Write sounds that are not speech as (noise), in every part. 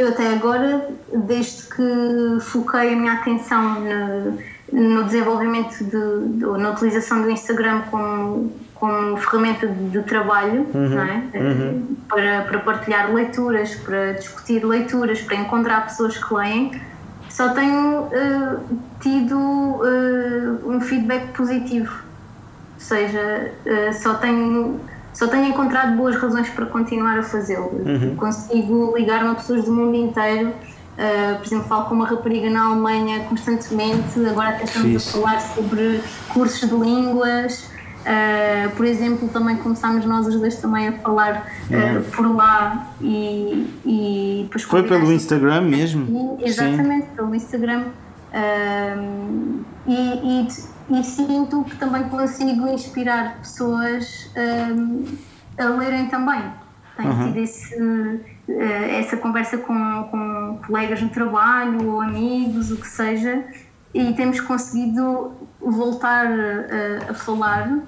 Eu até agora, desde que foquei a minha atenção no, no desenvolvimento de, de, na utilização do Instagram como, como ferramenta de, de trabalho, Uhum, é? uhum. para, para partilhar leituras, para discutir leituras, para encontrar pessoas que leem, só tenho eh, tido eh, um feedback positivo. Ou seja, eh, só tenho, só tenho encontrado boas razões para continuar a fazê-lo. Uhum. Consigo ligar-me a pessoas do mundo inteiro. eh, por exemplo, falo com uma rapariga na Alemanha constantemente. Agora até estamos Fixe. a falar sobre cursos de línguas. Uh, por exemplo, também começámos nós os dois também a falar uh, por lá e, e depois Foi pelo Instagram mesmo? Sim, exatamente, pelo Instagram. E, e- e sinto que também consigo inspirar pessoas um, a lerem também. Tenho Uhum. tido esse, eh, essa conversa com, com colegas no trabalho ou amigos, o que seja, e temos conseguido voltar a, a falar.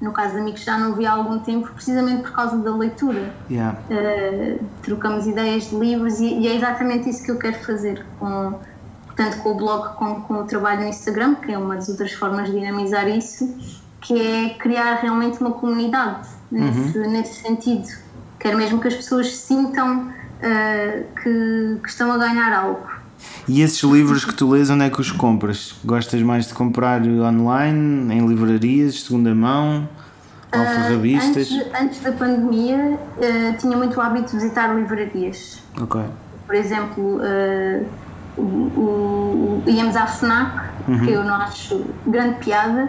No caso de amigos, já não vi há algum tempo, precisamente por causa da leitura. Yeah. Uh, trocamos ideias de livros e, e é exatamente isso que eu quero fazer com tanto com o blog como com o trabalho no Instagram que é uma das outras formas de dinamizar isso que é criar realmente uma comunidade nesse, nesse sentido quero mesmo que as pessoas sintam uh, que, que estão a ganhar algo E esses livros que tu lês, onde é que os compras? Gostas mais de comprar online, em livrarias, segunda mão, alfarrabistas? antes, antes da pandemia uh, tinha muito hábito de visitar livrarias Ok. por exemplo, uh, o, o- íamos à FNAC, que eu não acho grande piada,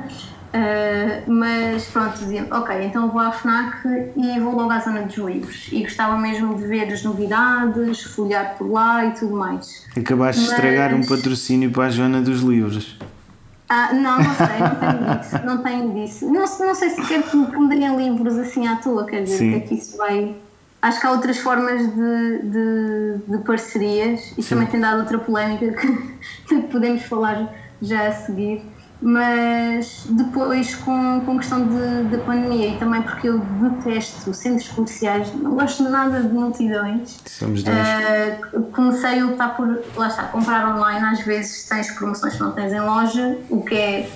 uh, mas pronto, dizia ok, então vou à FNAC e vou logo à zona dos livros. E gostava mesmo de ver as novidades, folhear por lá e tudo mais. Acabaste de estragar um Mas- patrocínio para a Joana dos livros. Ah, não, não sei, não tenho (laughs) disso, não tenho disso. Não, se- não sei sequer que me dariam livros assim à toa, quer dizer, Sim. o que é que isso vai. Acho que há outras formas de, de, de parcerias, isto também tem dado outra polémica que, (laughs) que podemos falar já a seguir, mas depois com, com questão de, da pandemia e também porque eu detesto centros comerciais, não gosto nada de multidões. Somos dois. Uh, comecei a optar por, lá está, comprar online. Às vezes tens promoções que não tens em loja, o que é,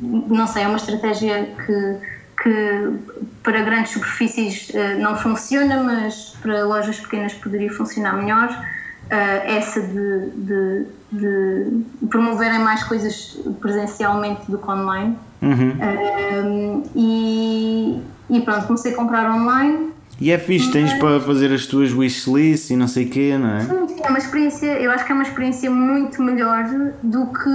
não sei, é uma estratégia que, que para grandes superfícies uh, não funciona, mas para lojas pequenas poderia funcionar melhor. Uh, essa de, de, de promoverem mais coisas presencialmente do que online. Uhum. Um, e, e pronto, comecei a comprar online. E é fixe, tens para fazer as tuas wishlists e não sei o quê, não é? Sim, é uma experiência, eu acho que é uma experiência muito melhor do que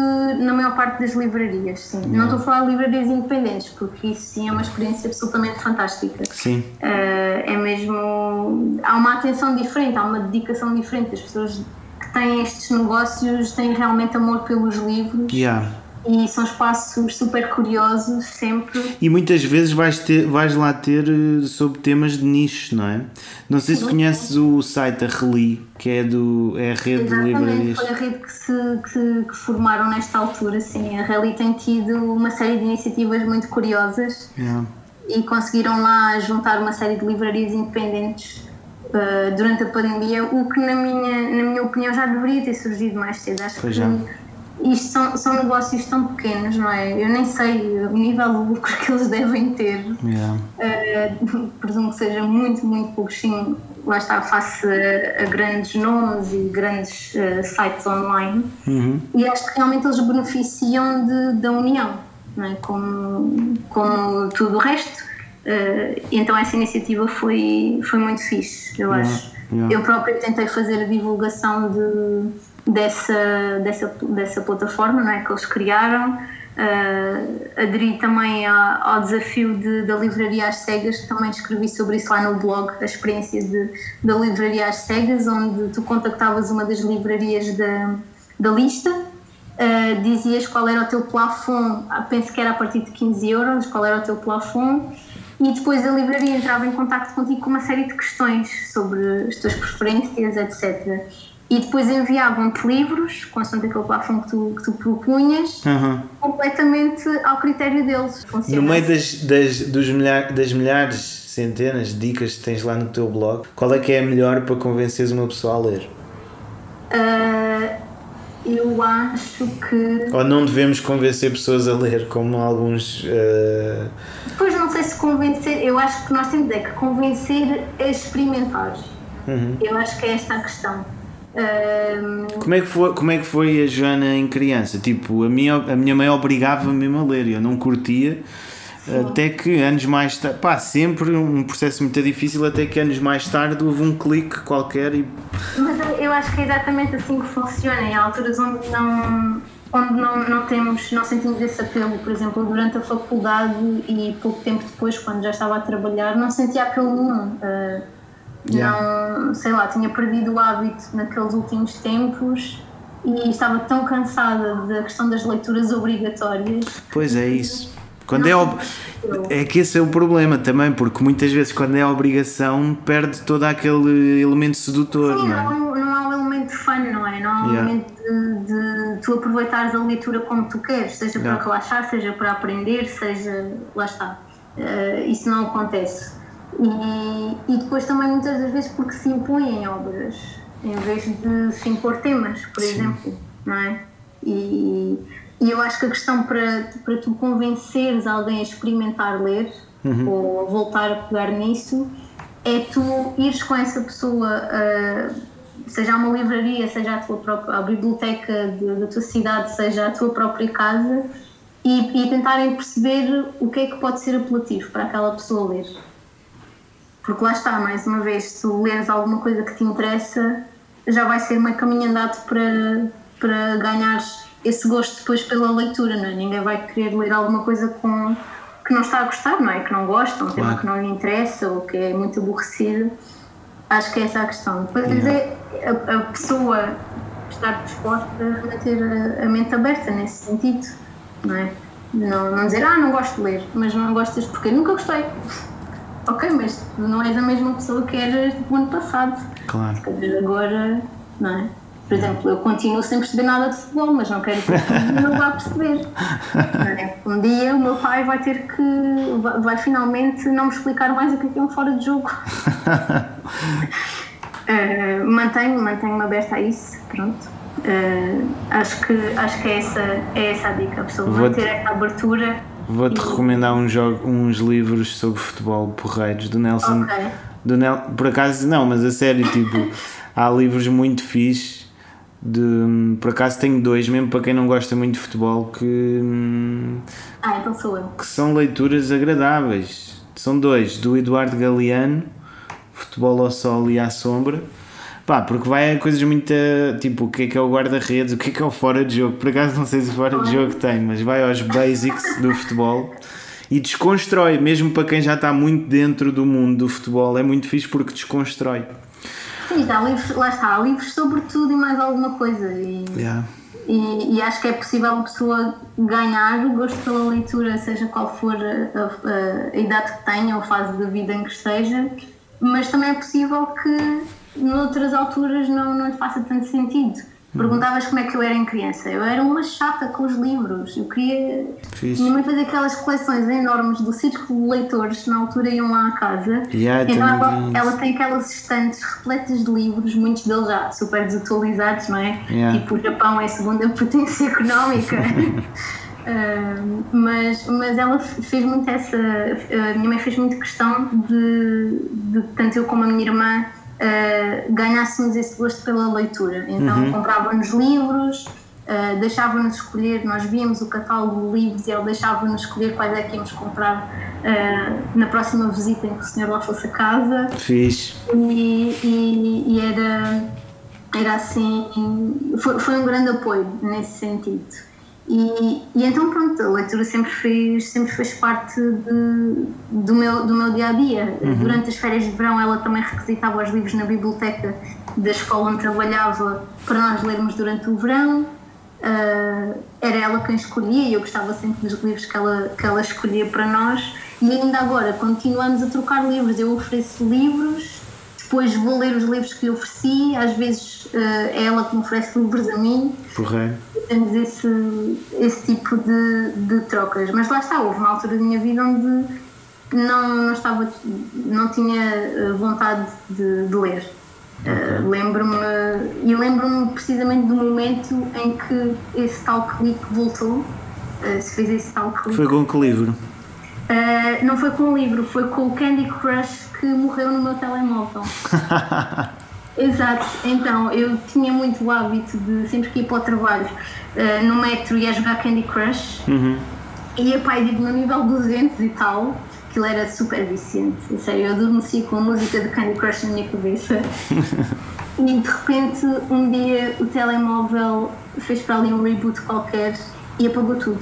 na maior parte das livrarias. Sim. Não estou a falar de livrarias independentes, porque isso sim é uma experiência absolutamente fantástica. Sim. Eh, é mesmo. Há uma atenção diferente, há uma dedicação diferente. As pessoas que têm estes negócios têm realmente amor pelos livros Yeah. E são espaços super curiosos sempre. E muitas vezes vais, ter, vais lá ter eh, sobre temas de nicho, não é? Não sei se Sim. conheces o site da Reli, que é, do, é a rede de livrarias. foi a rede que se que, que formaram nesta altura. Sim. A Rally tem tido uma série de iniciativas muito curiosas Yeah. e conseguiram lá juntar uma série de livrarias independentes uh, durante a pandemia, o que, na minha, na minha opinião, já deveria ter surgido mais cedo. Acho Pois que já. Isto são, são negócios tão pequenos, não é? Eu nem sei o nível de lucro que eles devem ter. Yeah. Uh, presumo que seja muito, muito pouco, sim, lá está, face a, a grandes nomes e grandes uh, sites online. Uhum. E acho que realmente eles beneficiam de, da união, não é? como, como tudo o resto. Uh, então essa iniciativa foi, foi muito fixe, eu Yeah, acho. yeah. Eu própria tentei fazer a divulgação de, dessa, dessa, dessa plataforma não é? que eles criaram. Uh, aderi também a- ao desafio de, da livraria às cegas, também escrevi sobre isso lá no blog, a experiência de, da livraria às cegas, onde tu contactavas uma das livrarias da, da lista, uh, dizias qual era o teu plafond, ah, penso que era a partir de 15 euros, qual era o teu plafond, e depois a livraria entrava em contato contigo com uma série de questões sobre as tuas preferências, etc. E depois enviavam-te livros, constante aquele plafond que tu, que tu propunhas, Uhum. completamente ao critério deles. No meio das, das, dos milhares, das milhares, centenas de dicas que tens lá no teu blog, qual é que é a melhor para convenceres uma pessoa a ler? Uh, eu acho que. Ou não devemos convencer pessoas a ler, como alguns. Uh... Depois não sei se convencer, eu acho que nós temos é que convencer a experimentar. Uhum. Eu acho que é esta a questão. Como, é que foi, como é que foi a Joana em criança? Tipo, a minha, a minha mãe obrigava-me a ler, eu não curtia. Até que anos mais tarde, pá, sempre um processo muito difícil, até que anos mais tarde houve um clique qualquer e. Mas eu acho que é exatamente assim que funciona. Em alturas onde não, onde não, não temos, não sentimos esse apelo, por exemplo, durante a faculdade e pouco tempo depois, quando já estava a trabalhar, não sentia apelo nenhum. Uh, yeah. Não, sei lá, tinha perdido o hábito naqueles últimos tempos e estava tão cansada da questão das leituras obrigatórias. Pois é isso quando é, ob... é que esse é o problema também, porque muitas vezes quando é obrigação perde todo aquele elemento sedutor, Sim, não é? Não, não há um elemento fun, não é? Não há um yeah. elemento de, de, tu aproveitares a leitura como tu queres, seja yeah. para relaxar, seja para aprender, seja. lá está. Uh, isso não acontece. E, e depois também muitas das vezes porque se impõem obras, em vez de se impor temas, por Sim. exemplo, não é? E, e eu acho que a questão para, para tu convenceres alguém a experimentar ler uhum. ou a voltar a pegar nisso é tu ires com essa pessoa, seja a uma livraria, seja a tua própria a biblioteca de, da tua cidade, seja a tua própria casa e, e tentarem perceber o que é que pode ser apelativo para aquela pessoa ler. Porque lá está, mais uma vez, se tu leres alguma coisa que te interessa, já vai ser meio caminho andado para, para ganhares esse gosto depois pela leitura, não é? Ninguém vai querer ler alguma coisa com, que não está a gostar, não é? Que não gosta, um tema que não lhe interessa ou que é muito aborrecido. Acho que é essa a questão. Depois yeah. é a, a, pessoa estar disposta a manter a, a, mente aberta nesse sentido, não é? Não, não dizer, ah, não gosto de ler, mas não gostas porque nunca gostei. Ok, mas não és a mesma pessoa que eras do ano passado. Claro. Agora, não é? Por exemplo, eu continuo sem perceber nada de futebol, mas não quero que o não vá perceber. (laughs) Um dia o meu pai vai ter que. vai, vai finalmente não me explicar mais o que é, é um fora de jogo. uh, (laughs) mantenho, mantenho-me aberta a isso, pronto. Uh, acho, que, acho que é essa, é essa a dica, a pessoa manter essa abertura. Vou-te recomendar um jogo, uns livros sobre futebol porreiros do Nelson. Okay. Do Nel, por acaso, não, mas a sério, tipo, há livros muito fixes de, por acaso tenho dois, mesmo para quem não gosta muito de futebol, que, ah, então sou eu. que são leituras agradáveis. São dois, do Eduardo Galeano, Futebol ao Sol e à Sombra. Pá, porque vai a coisas muito tipo o que é que é o guarda-redes, o que é que é o fora de jogo. Por acaso não sei se fora de jogo tem, mas vai aos basics do futebol e desconstrói, mesmo para quem já está muito dentro do mundo do futebol, é muito fixe porque desconstrói. Sim, há livros, lá está, há livros sobre tudo e mais alguma coisa. E, yeah. e, e, acho que é possível uma pessoa ganhar o gosto pela leitura, seja qual for a, a, a idade que tenha ou a fase da vida em que esteja, mas também é possível que noutras alturas não, não lhe faça tanto sentido. Perguntavas como é que eu era em criança. Eu era uma chata com os livros. Eu queria. Fiz. Minha mãe fazia aquelas coleções enormes do círculo de leitores na altura iam lá à casa. Yeah, então ela, ela, tem aquelas estantes repletas de livros, muitos deles já super desatualizados, não é? Yeah. Tipo, o Japão é a segunda (laughs) potência económica. (laughs) Uh, mas, mas ela fez muito essa. Uh, minha mãe fez muito questão de, de, tanto eu como a minha irmã, uh, ganhássemos esse gosto pela leitura. Então uhum. comprávamos livros, uh, deixava-nos escolher, nós víamos o catálogo de livros e ele deixava-nos escolher quais é que íamos comprar uh, na próxima visita em que o senhor lá fosse a casa. Fiz. E, e, e, era, era assim, foi, foi um grande apoio nesse sentido. E, e, então pronto, a leitura sempre fez, sempre fez parte de, do, meu, do meu dia a dia. Uhum. Durante as férias de verão ela também requisitava os livros na biblioteca da escola onde trabalhava para nós lermos durante o verão. Uh, era ela quem escolhia e eu gostava sempre dos livros que ela, que ela escolhia para nós. E ainda agora continuamos a trocar livros. Eu ofereço livros, depois vou ler os livros que lhe ofereci, às vezes uh, é ela que me oferece livros a mim. Correto temos esse, esse tipo de, de trocas. Mas lá está, houve uma altura da minha vida onde não, não, estava, não tinha eh, vontade de, de ler. Uh, lembro-me e lembro-me precisamente do momento em que esse tal clique voltou. Uh, se fez esse tal clique. Foi com que livro? Uh, não foi com o livro, foi com o Candy Crush que morreu no meu telemóvel. (laughs) Exato, então eu tinha muito o hábito de sempre que ia para o trabalho no metro ia jogar Candy Crush uhum. e ia pai digo no nível 200 e tal aquilo era super viciante. Sério, eu adormeci com a música de Candy Crush na minha cabeça. (laughs) e de repente, um dia, o telemóvel fez para ali um reboot qualquer e apagou tudo.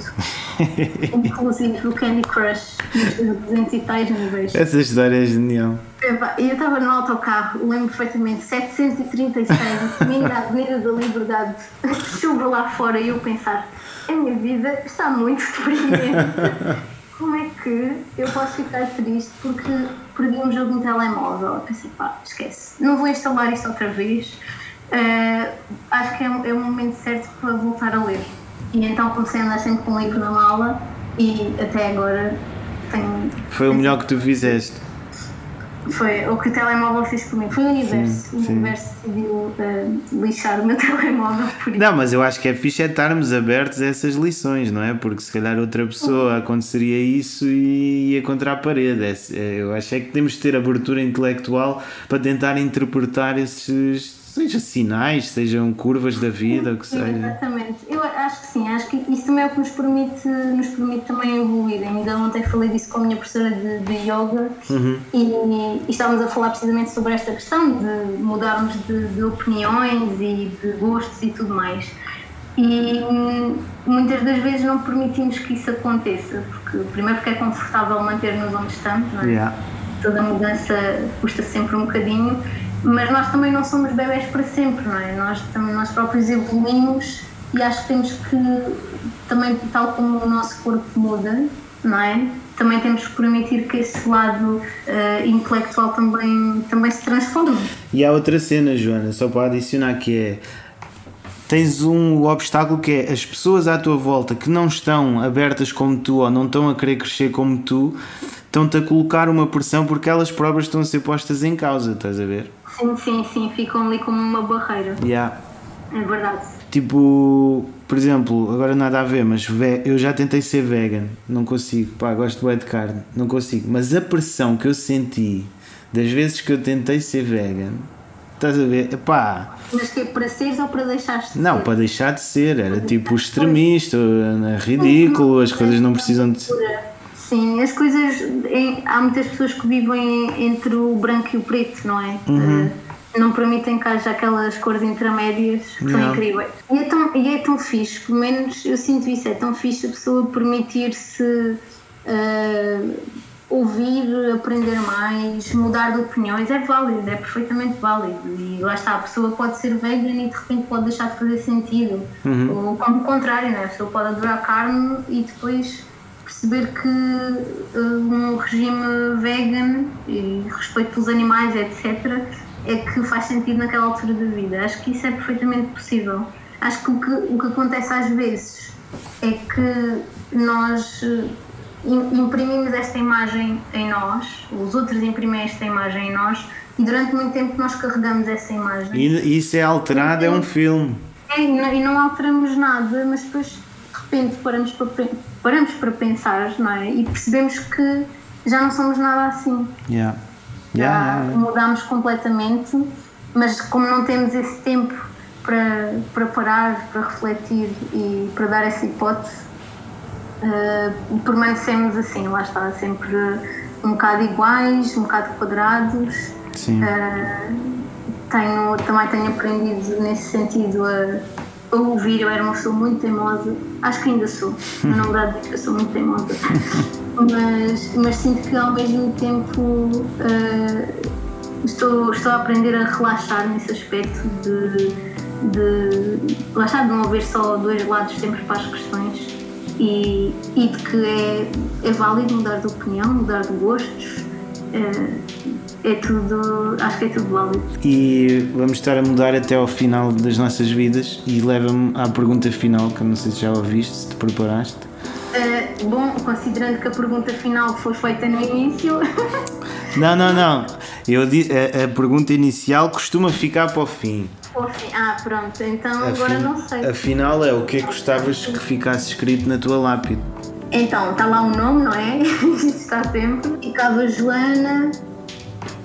(laughs) Inclusive o Candy Crush nos 200 e tais níveis. Essa história é genial. E eu estava no autocarro, lembro perfeitamente, 736, caminho da Avenida da Liberdade, (laughs) chuva lá fora e eu pensar, a minha vida está muito deprimente como é que eu posso ficar triste porque perdi um jogo no telemóvel? Eu pensei, pá, esquece, não vou instalar isto outra vez. Uh, acho que é, é o momento certo para voltar a ler. E então comecei a andar sempre com um livro na mala e até agora tenho. Foi o melhor que tu fizeste. Foi o que o telemóvel fez por mim. Foi o universo. Sim, o sim. universo decidiu uh, lixar o meu (laughs) telemóvel por isso. Não, mas eu acho que é fixe é estarmos abertos a essas lições, não é? Porque se calhar outra pessoa aconteceria isso e ia contra a parede. É, é, eu acho é que temos de ter abertura intelectual para tentar interpretar esses seja sinais, sejam curvas da vida, o que seja. Exatamente, eu acho que sim, acho que isso também é o que nos permite, nos permite também evoluir. Ainda ontem falei disso com a minha professora de, de yoga uhum. e, e, estávamos a falar precisamente sobre esta questão de mudarmos de, de opiniões e de gostos e tudo mais. E muitas das vezes não permitimos que isso aconteça, porque primeiro porque é confortável manter-nos onde estamos, não é? Yeah. Toda mudança custa sempre um bocadinho mas nós também não somos bebés para sempre, não é? Nós, nós próprios evoluímos e acho que temos que, também, tal como o nosso corpo muda, não é? Também temos que permitir que esse lado uh, intelectual também, também se transforme. E há outra cena, Joana, só para adicionar, que é tens um obstáculo que é as pessoas à tua volta que não estão abertas como tu ou não estão a querer crescer como tu estão-te a colocar uma pressão porque elas próprias estão a ser postas em causa, estás a ver? Sim, sim, sim, ficam ali como uma barreira. Yeah. É verdade. Tipo, por exemplo, agora nada a ver, mas eu já tentei ser vegan, não consigo, pá, gosto de de carne, não consigo. Mas a pressão que eu senti das vezes que eu tentei ser vegan, estás a ver, pá. Mas que é para seres ou para deixar de ser? Não, para deixar de ser, era tipo extremista, ridículo, as coisas não precisam de. Sim, as coisas. há muitas pessoas que vivem entre o branco e o preto, não é? Uhum. Uh, não permitem que haja aquelas cores intermédias que são incríveis. E é, tão, e é tão fixe, pelo menos eu sinto isso, é tão fixe a pessoa permitir-se uh, ouvir, aprender mais, mudar de opiniões, é válido, é perfeitamente válido. E lá está, a pessoa pode ser vegan e de repente pode deixar de fazer sentido. Uhum. Ou como o contrário, né? a pessoa pode adorar carne e depois perceber que um regime vegan e respeito pelos animais, etc., é que faz sentido naquela altura da vida. Acho que isso é perfeitamente possível. Acho que o que, o que acontece às vezes é que nós uh, imprimimos esta imagem em nós, os outros imprimem esta imagem em nós, e durante muito tempo nós carregamos essa imagem. E isso é alterado, é um filme. É, e não, alteramos nada, mas depois de repente paramos para paramos para pensar, não é? E percebemos que já não somos nada assim. Yeah. Yeah, já mudamos completamente, mas como não temos esse tempo para, para parar, para refletir e para dar essa hipótese, uh, permanecemos assim, lá está, sempre um bocado iguais, um bocado quadrados. Sim. Uh, tenho, também tenho aprendido nesse sentido a ouvir, eu era uma pessoa muito teimosa, acho que ainda sou, mas não dá diz que eu sou muito teimosa, (laughs) mas, mas sinto que ao mesmo tempo uh, estou, estou a aprender a relaxar nesse aspecto de, de relaxar, de não haver só dois lados sempre para as questões e, e de que é, é válido mudar de opinião, mudar de gostos. Uh, é tudo, acho que é tudo válido. E vamos estar a mudar até ao final das nossas vidas e leva-me à pergunta final, que eu não sei se já ouviste, se te preparaste. Uh, bom, considerando que a pergunta final foi feita no início. (laughs) não, não, não. Eu, a, a, pergunta inicial costuma ficar para o fim. Ah, pronto, então agora não sei. Afinal é o que é que gostavas que ficasse escrito na tua lápide? Então, está lá o um nome, não é? (laughs) está sempre. Ficava Joana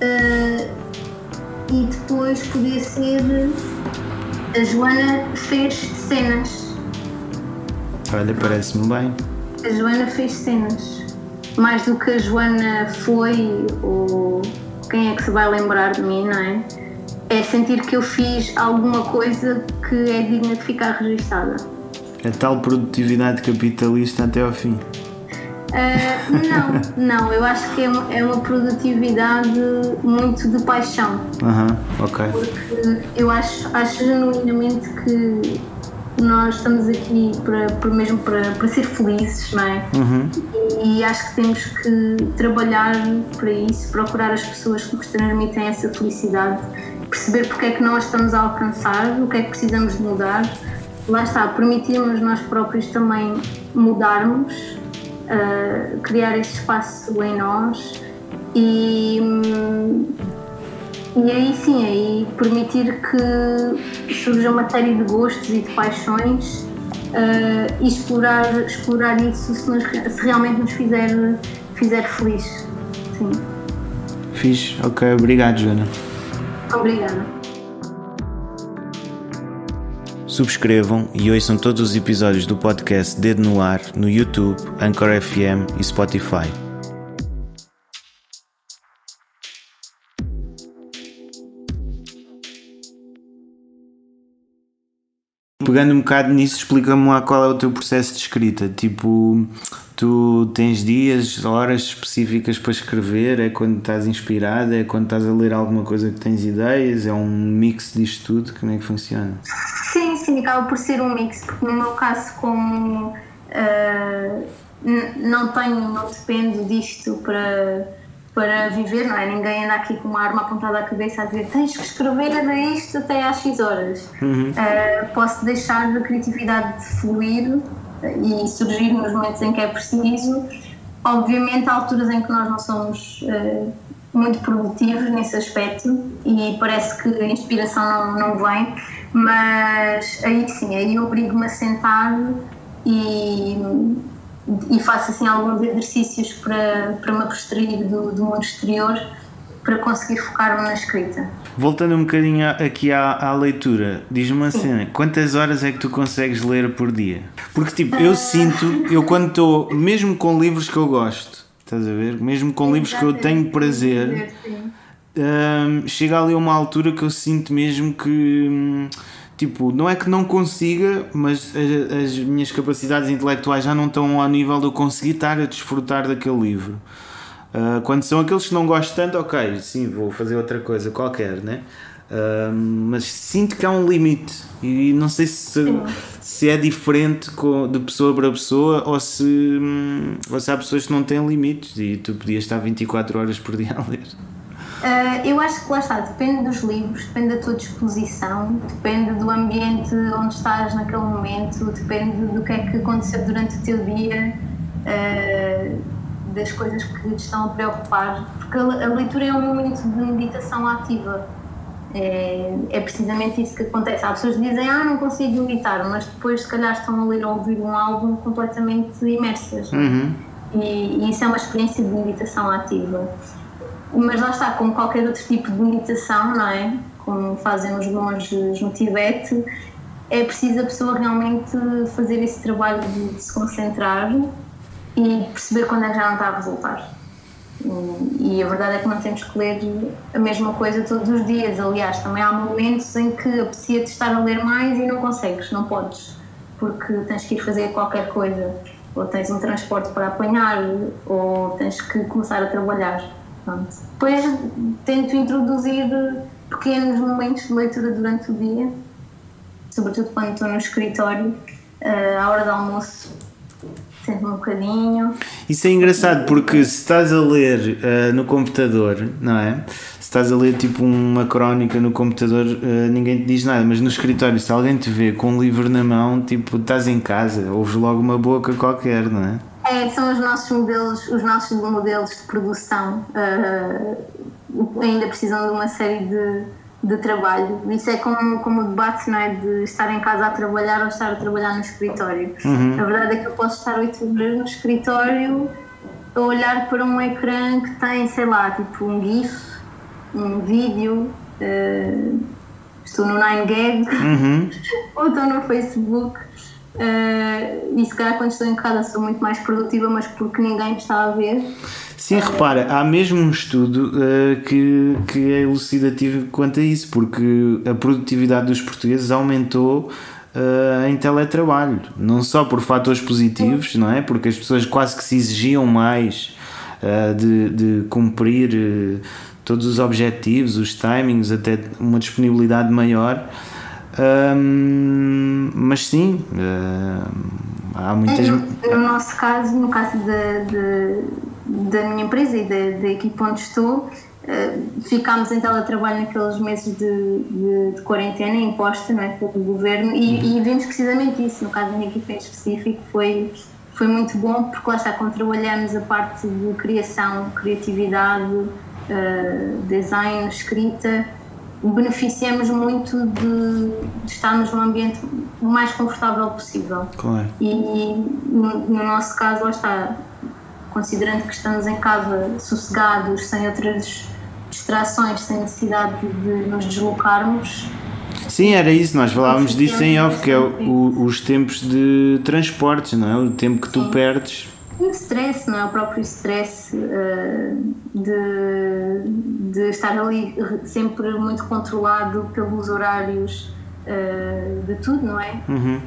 uh, e depois podia ser a Joana fez cenas. Olha, parece-me bem. A Joana fez cenas. Mais do que a Joana foi, ou quem é que se vai lembrar de mim, não é? É sentir que eu fiz alguma coisa que é digna de ficar registada. A tal produtividade capitalista até ao fim. Uh, não, não, eu acho que é uma, é uma produtividade muito de paixão. Uh -huh, ok. Porque eu acho, acho genuinamente que nós estamos aqui para, para mesmo para, para ser felizes, não é? Uhum. E, e, acho que temos que trabalhar para isso, procurar as pessoas que nos transmitem essa felicidade, perceber porque é que nós estamos a alcançar, o que é que precisamos de mudar. Lá está, permitirmos nós próprios também mudarmos, uh, criar esse espaço em nós e. E aí sim, aí permitir que surja uma série de gostos e de paixões uh, e explorar, explorar isso se, nos, se realmente nos fizer, fizer feliz. Sim. Fiz, ok, obrigado Joana. Obrigada. Subscrevam e ouçam todos os episódios do podcast Dedo no Ar no YouTube, Anchor FM e Spotify. Pegando um bocado nisso, explica-me lá qual é o teu processo de escrita. Tipo, tu tens dias, horas específicas para escrever? É quando estás inspirada? É quando estás a ler alguma coisa que tens ideias? É um mix disto tudo? Como é que funciona? Sim, sim, acaba por ser um mix, porque no meu caso, como uh, não tenho, não dependo disto para para viver, não é? Ninguém anda aqui com uma arma apontada à cabeça a dizer tens que escrever era isto até às X horas. Uhum. Uh, posso deixar a criatividade fluir e surgir nos momentos em que é preciso. Obviamente, há alturas em que nós não somos uh, muito produtivos nesse aspecto e parece que a inspiração não, não vem, mas aí sim, aí obrigo-me a sentar e e faço assim alguns exercícios para, para me abstrair do, do mundo exterior para conseguir focar-me na escrita. Voltando um bocadinho aqui à, à leitura, diz-me uma Sim. cena, quantas horas é que tu consegues ler por dia? Porque tipo, eu sinto, eu quando estou, mesmo com livros que eu gosto, estás a ver? Mesmo com livros que eu tenho prazer, um, chega ali a uma altura que eu sinto mesmo que hum, tipo, não é que não consiga, mas as, as, minhas capacidades intelectuais já não estão ao nível de eu conseguir estar a desfrutar daquele livro. Uh, quando são aqueles que não gosto tanto, ok, sim, vou fazer outra coisa qualquer, né? Uh, mas sinto que há um limite e não sei se, se é diferente de pessoa para pessoa ou se, hum, ou se há pessoas que não têm limites e tu podias estar 24 horas por dia a ler. Uh, eu acho que lá está, depende dos livros, depende da tua disposição, depende do ambiente onde estás naquele momento, depende do que é que aconteceu durante o teu dia, uh, das coisas que te estão a preocupar, porque a, leitura é um momento de meditação ativa. É, é, precisamente isso que acontece. Há pessoas que dizem, ah, não consigo meditar, mas depois, se calhar, estão a ler ou ouvir um álbum completamente imersas. Uhum. E, e isso é uma experiência de meditação ativa. Mas lá está, como qualquer outro tipo de meditação, não é? Como fazem os monges no Tibete, é preciso a pessoa realmente fazer esse trabalho de, se concentrar e perceber quando é que já não está a resultar. E a verdade é que não temos que ler a mesma coisa todos os dias. Aliás, também há momentos em que aprecia-te estar a ler mais e não consegues, não podes, porque tens que ir fazer qualquer coisa, ou tens um transporte para apanhar, ou tens que começar a trabalhar. Pronto. Depois tento introduzir pequenos momentos de leitura durante o dia, sobretudo quando estou no escritório, uh, à hora do almoço. Sento um bocadinho. Isso é engraçado porque se estás a ler uh, no computador, não é? Se estás a ler tipo uma crónica no computador, uh, ninguém te diz nada, mas no escritório, se alguém te vê com um livro na mão, tipo, estás em casa, ouves logo uma boca qualquer, não é? É, são os nossos modelos, os nossos modelos de produção uh, ainda precisam de uma série de, de trabalho. Isso é como, como o debate não é, de estar em casa a trabalhar ou estar a trabalhar no escritório. Uhum. A verdade é que eu posso estar oito horas no escritório a olhar para um ecrã que tem, sei lá, tipo um GIF, um vídeo. Uh, estou no 9gag Uhum. (laughs) ou estou no Facebook. Uh, e se calhar quando estou em casa sou muito mais produtiva, mas porque ninguém me está a ver. Sim, repara, há mesmo um estudo eh, que, que é elucidativo quanto a isso, porque a produtividade dos portugueses aumentou eh, em teletrabalho, não só por fatores positivos, não é? Porque as pessoas quase que se exigiam mais de, de cumprir todos os objetivos, os timings, até uma disponibilidade maior. Ahm, mas sim, eh, há muitas. No, no nosso caso, no caso da, da, da minha empresa e da, da equipa onde estou, eh, ficámos em teletrabalho naqueles meses de, de, de quarentena imposta não é, pelo governo e, e vimos precisamente isso. No caso da minha equipa em específico, foi, foi muito bom porque lá está, quando trabalhamos a parte de criação, criatividade, eh, design, escrita, beneficiamos muito de, de estarmos num ambiente o mais confortável possível. Claro. E no, no nosso caso, lá está, considerando que estamos em casa sossegados, sem outras distrações, sem necessidade de nos deslocarmos. Sim, era isso, nós falávamos disso em off, que é o- os tempos de transportes, não é? O tempo que tu Sim. perdes. O stress, não é? O próprio stress eh, de, de estar ali sempre muito controlado pelos horários eh, de tudo, não é? Uhum.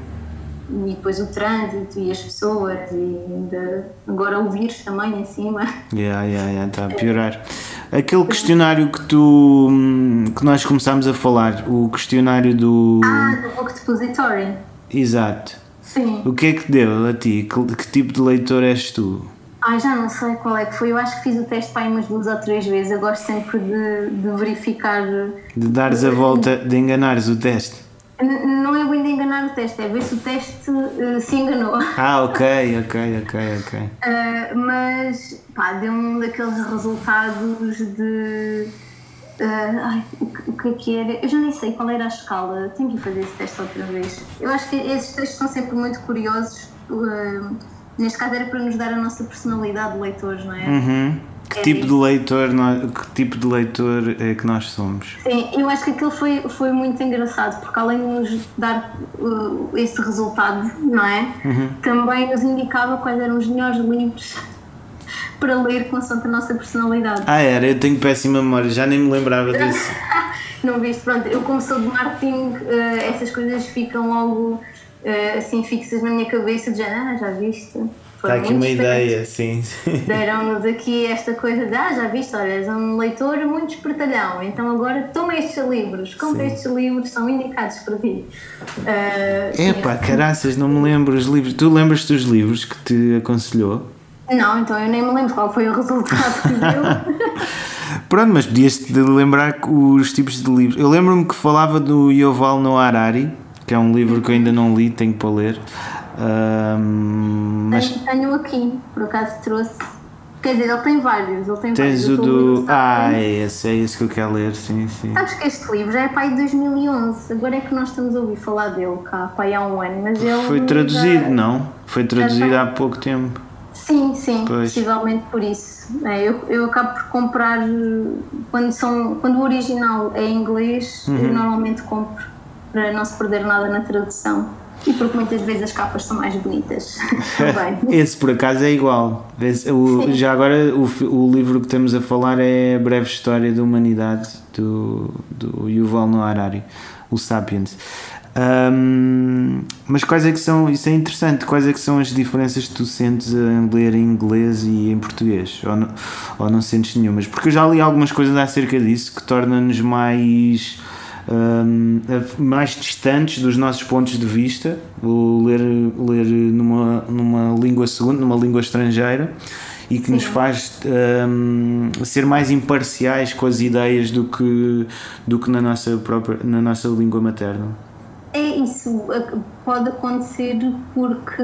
E depois o trânsito e as pessoas e ainda agora o vírus também em cima. Yeah, yeah, yeah, está a piorar. Aquele questionário que tu hum, que nós começámos a falar, o questionário do. Ah, do Book Depository. Exato. Sim. O que é que deu a ti? Que, que tipo de leitor és tu? Ai, já não sei qual é que foi. Eu acho que fiz o teste para umas duas ou três vezes. Eu gosto sempre de, de verificar. De dares a volta, de enganares o teste? N- Não é bem de enganar o teste, é ver se o teste eh, se enganou. Ah, ok, ok, ok, ok. Uh, (laughs) mas pá, deu um daqueles resultados de. Uh, ai, o, que, o que é que era? Eu já nem sei qual era a escala, tenho que ir fazer esse teste outra vez. Eu acho que esses testes são sempre muito curiosos. uh, neste caso era para nos dar a nossa personalidade de leitores, não é? Uhum. Que É tipo de leitor, que tipo de leitor é que nós somos? Sim, eu acho que aquilo foi, foi muito engraçado, porque além de nos dar uh, esse resultado, não é? Também nos indicava quais eram os melhores livros para ler consoante a nossa personalidade. Ah, era, eu tenho péssima memória, já nem me lembrava disso. (laughs) Não viste? Pronto, eu como sou de marketing, eh, essas coisas ficam logo eh, assim fixas na minha cabeça, de ah, já viste? Está aqui uma ideia, sim. sim. (laughs) Deram-nos aqui esta coisa de, ah, já viste, olha, és um leitor muito espertalhão, então agora toma estes livros, compra Sim. estes livros, são indicados para ti. Eh, Epá, caraças, não me lembro os livros. Tu lembras-te dos livros que te aconselhou? Não, então eu nem me lembro qual foi o resultado que deu. (laughs) Pronto, mas podias-te lembrar os tipos de livros. Eu lembro-me que falava do Yoval Noah Harari, que é um livro que eu ainda não li, tenho para ler. Ahm, mas tenho, tenho aqui, por acaso trouxe. Quer dizer, ele tem vários, ele tem tens vários. o do. Ah, é esse, é esse que eu quero ler, sim, sim. Sabes que este livro já é pai de 2011, agora é que nós estamos a ouvir falar dele cá, pai há um ano, mas ele. Foi já- traduzido, não? Foi traduzido há pouco tempo. Sim, sim, Pois. possivelmente por isso. É, eu, eu acabo por comprar quando, são, quando o original é em inglês, Uhum. eu normalmente compro para não se perder nada na tradução. E porque muitas vezes as capas são mais bonitas (laughs) também. (laughs) Esse por acaso é igual. Esse- o- já agora o, o livro que estamos a falar é a breve história da humanidade do, do Yuval Noah Harari, o Sapiens. Ahm, mas quais é que são, isso é interessante, quais é que são as diferenças que tu sentes a ler em inglês e em português? Ou não, ou não sentes nenhumas? Porque eu já li algumas coisas acerca disso que torna-nos mais, a- mais distantes dos nossos pontos de vista, o ler, ler numa, numa língua segunda, numa língua estrangeira e que nos Sim. faz ahm, ser mais imparciais com as ideias do que, do que na, nossa própria, na nossa língua materna. É isso, pode acontecer porque,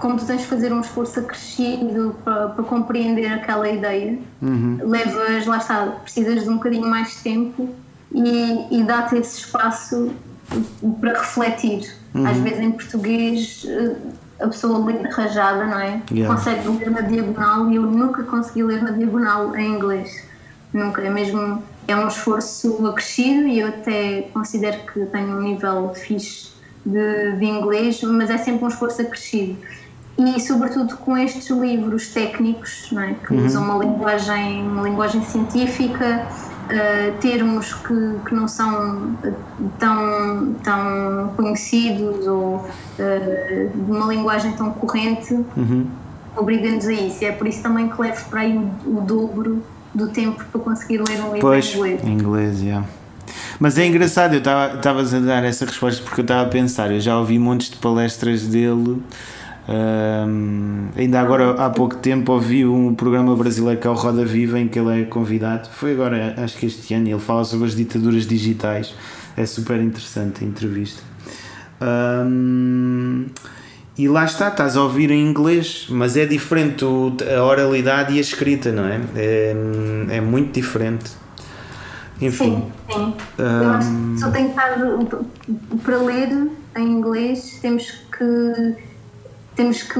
como tu tens de fazer um esforço acrescido para, para compreender aquela ideia, uhum. levas, lá está, precisas de um bocadinho mais de tempo e, e dá-te esse espaço para refletir. Uhum. Às vezes em português a pessoa lê rajada, não é? Yeah. Consegue ler na diagonal e eu nunca consegui ler na diagonal em inglês. Nunca, é mesmo é um esforço acrescido e eu até considero que tenho um nível fixe de, de inglês, mas é sempre um esforço acrescido. E sobretudo com estes livros técnicos, é? que uhum. usam uma linguagem, uma linguagem científica, uh, termos que, que não são tão, tão conhecidos ou uh, de uma linguagem tão corrente, uhum. obriga-nos a isso. É por isso também que levo para aí o, o dobro do tempo para conseguir ler um livro pois, em inglês. Em inglês, yeah. Mas é engraçado, eu estava a dar essa resposta porque eu estava a pensar, eu já ouvi montes de palestras dele. Um, ainda agora há pouco tempo ouvi um programa brasileiro que é o Roda Viva em que ele é convidado. Foi agora, acho que este ano, ele fala sobre as ditaduras digitais. É super interessante a entrevista. Um, e lá está, estás a ouvir em inglês, mas é diferente a oralidade e a escrita, não é? É, é muito diferente. Enfim. Sim, sim. Um... só tem que estar para ler em inglês temos que temos que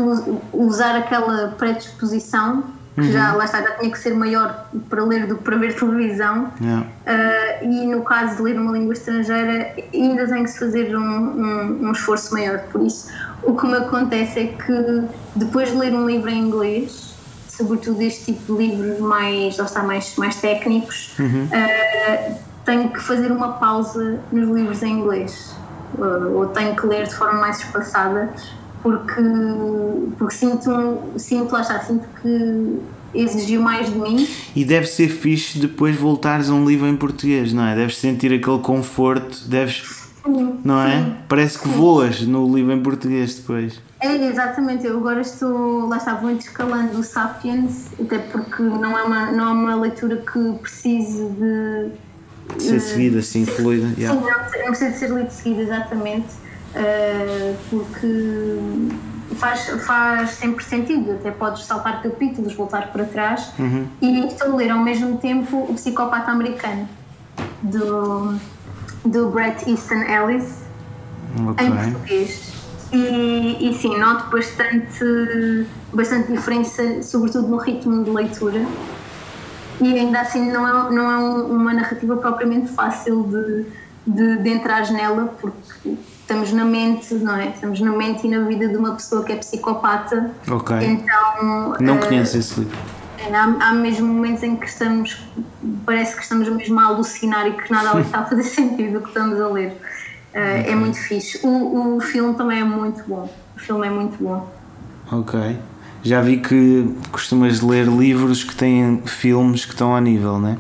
usar aquela predisposição que uhum. já lá está, já tinha que ser maior para ler do que para ver (laughs) televisão yeah. uh, e no caso de ler uma língua estrangeira ainda tem que se fazer um, um, um, esforço maior por isso o que me acontece é que depois de ler um livro em inglês sobretudo este tipo de livros mais, lá está, mais, mais técnicos uhum. uh, tenho que fazer uma pausa nos livros em inglês uh, ou tenho que ler de forma mais espaçada porque, porque sinto, sinto, lá está, sinto que exigiu mais de mim. E deve ser fixe depois voltares a um livro em português, não é? Deves sentir aquele conforto, deves. Não é? Sim, Parece que sim. voas no livro em português depois. É, exatamente. Eu agora estou, lá está, vou escalando o Sapiens, até porque não é uma, não é uma leitura que precise de. Ser seguida, assim, fluida. Sim, yeah. não, não precisa de ser lido seguida, exatamente uh, porque faz, faz sempre sentido, até podes saltar capítulos, voltar para trás uhum. e estou a ler ao mesmo tempo o Psicopata Americano do, do Bret Easton Ellis okay. em português e, e sim, noto bastante, bastante diferença, sobretudo no ritmo de leitura e ainda assim não é, não é uma narrativa propriamente fácil de, de, de entrar nela porque estamos na mente, não é? Estamos na mente e na vida de uma pessoa que é psicopata. Ok. Então. Não uh, conheço esse livro. Há, há mesmo momentos em que estamos, parece que estamos mesmo a alucinar e que nada ali está a fazer (laughs) sentido o que estamos a ler. Uh, okay. É muito fixe. O, o filme também é muito bom. O filme é muito bom. Ok. Já vi que costumas ler livros que têm filmes que estão a nível, não é?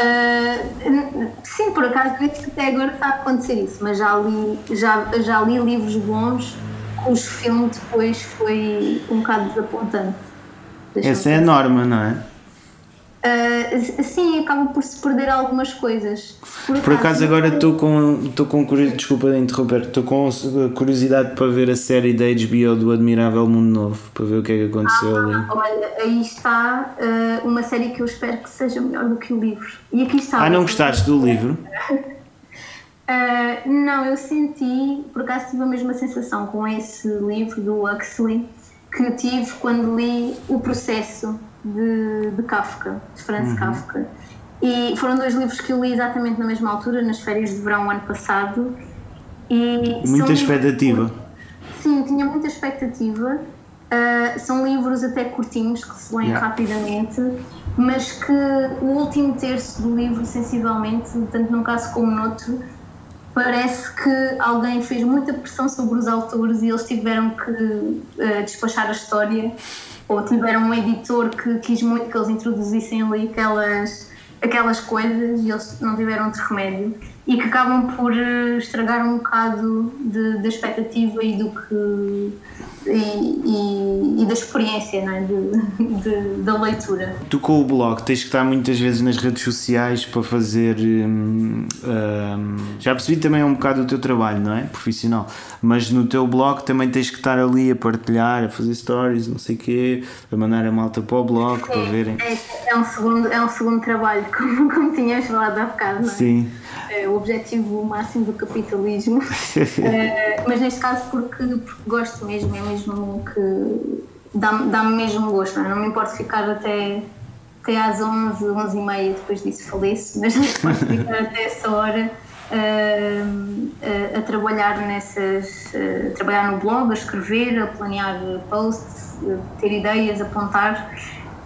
Uh, sim, por acaso até agora está a acontecer isso, mas já li, já, já li livros bons cujo filme depois foi um bocado desapontante. Essa é a norma, não é? Uh, sim, acaba por se perder algumas coisas. Por acaso, por acaso agora estou com, estou com desculpa de interromper, estou com curiosidade para ver a série da HBO do Admirável Mundo Novo, para ver o que é que aconteceu ah, ali. Olha, aí está uh, uma série que eu espero que seja melhor do que o livro. E aqui está. Ah, não gostaste do livro? (laughs) Uh, não, eu senti, por acaso tive a mesma sensação com esse livro do Huxley que tive quando li O Processo de, de Kafka, de Franz uhum. Kafka. E foram dois livros que eu li exatamente na mesma altura, nas férias de verão ano passado. E muita expectativa. Livros, sim, tinha muita expectativa. Uh, são livros até curtinhos, que se leem yeah. rapidamente, mas que o último terço do livro, sensivelmente, tanto num caso como no outro, parece que alguém fez muita pressão sobre os autores e eles tiveram que uh, despachar a história ou tiveram um editor que quis muito que eles introduzissem ali aquelas, aquelas coisas e eles não tiveram outro remédio. E que acabam por eh, estragar um bocado da expectativa e do que e, e, e, da experiência é? de, de, da leitura. Tu com o blog tens que estar muitas vezes nas redes sociais para fazer. Hum, hum, já percebi também um bocado o teu trabalho, não é? Profissional. Mas no teu blog também tens que estar ali a partilhar, a fazer stories, não sei o quê, a mandar a malta para o blog Sim, para verem. É, é, um segundo, é um segundo trabalho, (laughs) como, como tinhas falado há bocado, não é? Sim. É objetivo máximo do capitalismo. é, (laughs) mas neste caso porque, porque gosto mesmo, é mesmo que dá-me dá mesmo gosto, não, é? não me importa ficar até, até às 11, 11 e meia, depois disso faleço, mas não me importa (laughs) ficar até essa hora uh, a, a, trabalhar nessas, uh, a trabalhar no blog, a escrever, a planear posts, ter ideias, apontar.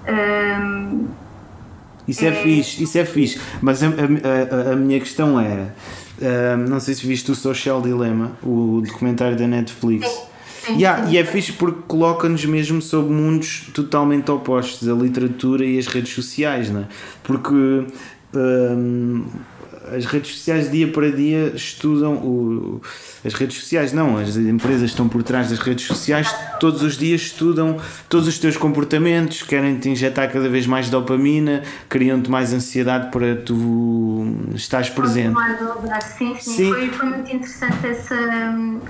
Uh, isso é, é fixe, isso é fixe. Mas a, a, a minha questão era: uh, não sei se viste o Social Dilemma, o documentário da Netflix. Yeah. E é fixe porque coloca-nos mesmo sob mundos totalmente opostos, a literatura e as redes sociais, não é? Porque um, as redes sociais dia para dia estudam o, as redes sociais não, as empresas estão por trás das redes sociais todos os dias estudam todos os teus comportamentos, querem te injetar cada vez mais dopamina, criam-te mais ansiedade para tu estás presente. Sim, sim. sim. Foi, foi, muito interessante essa,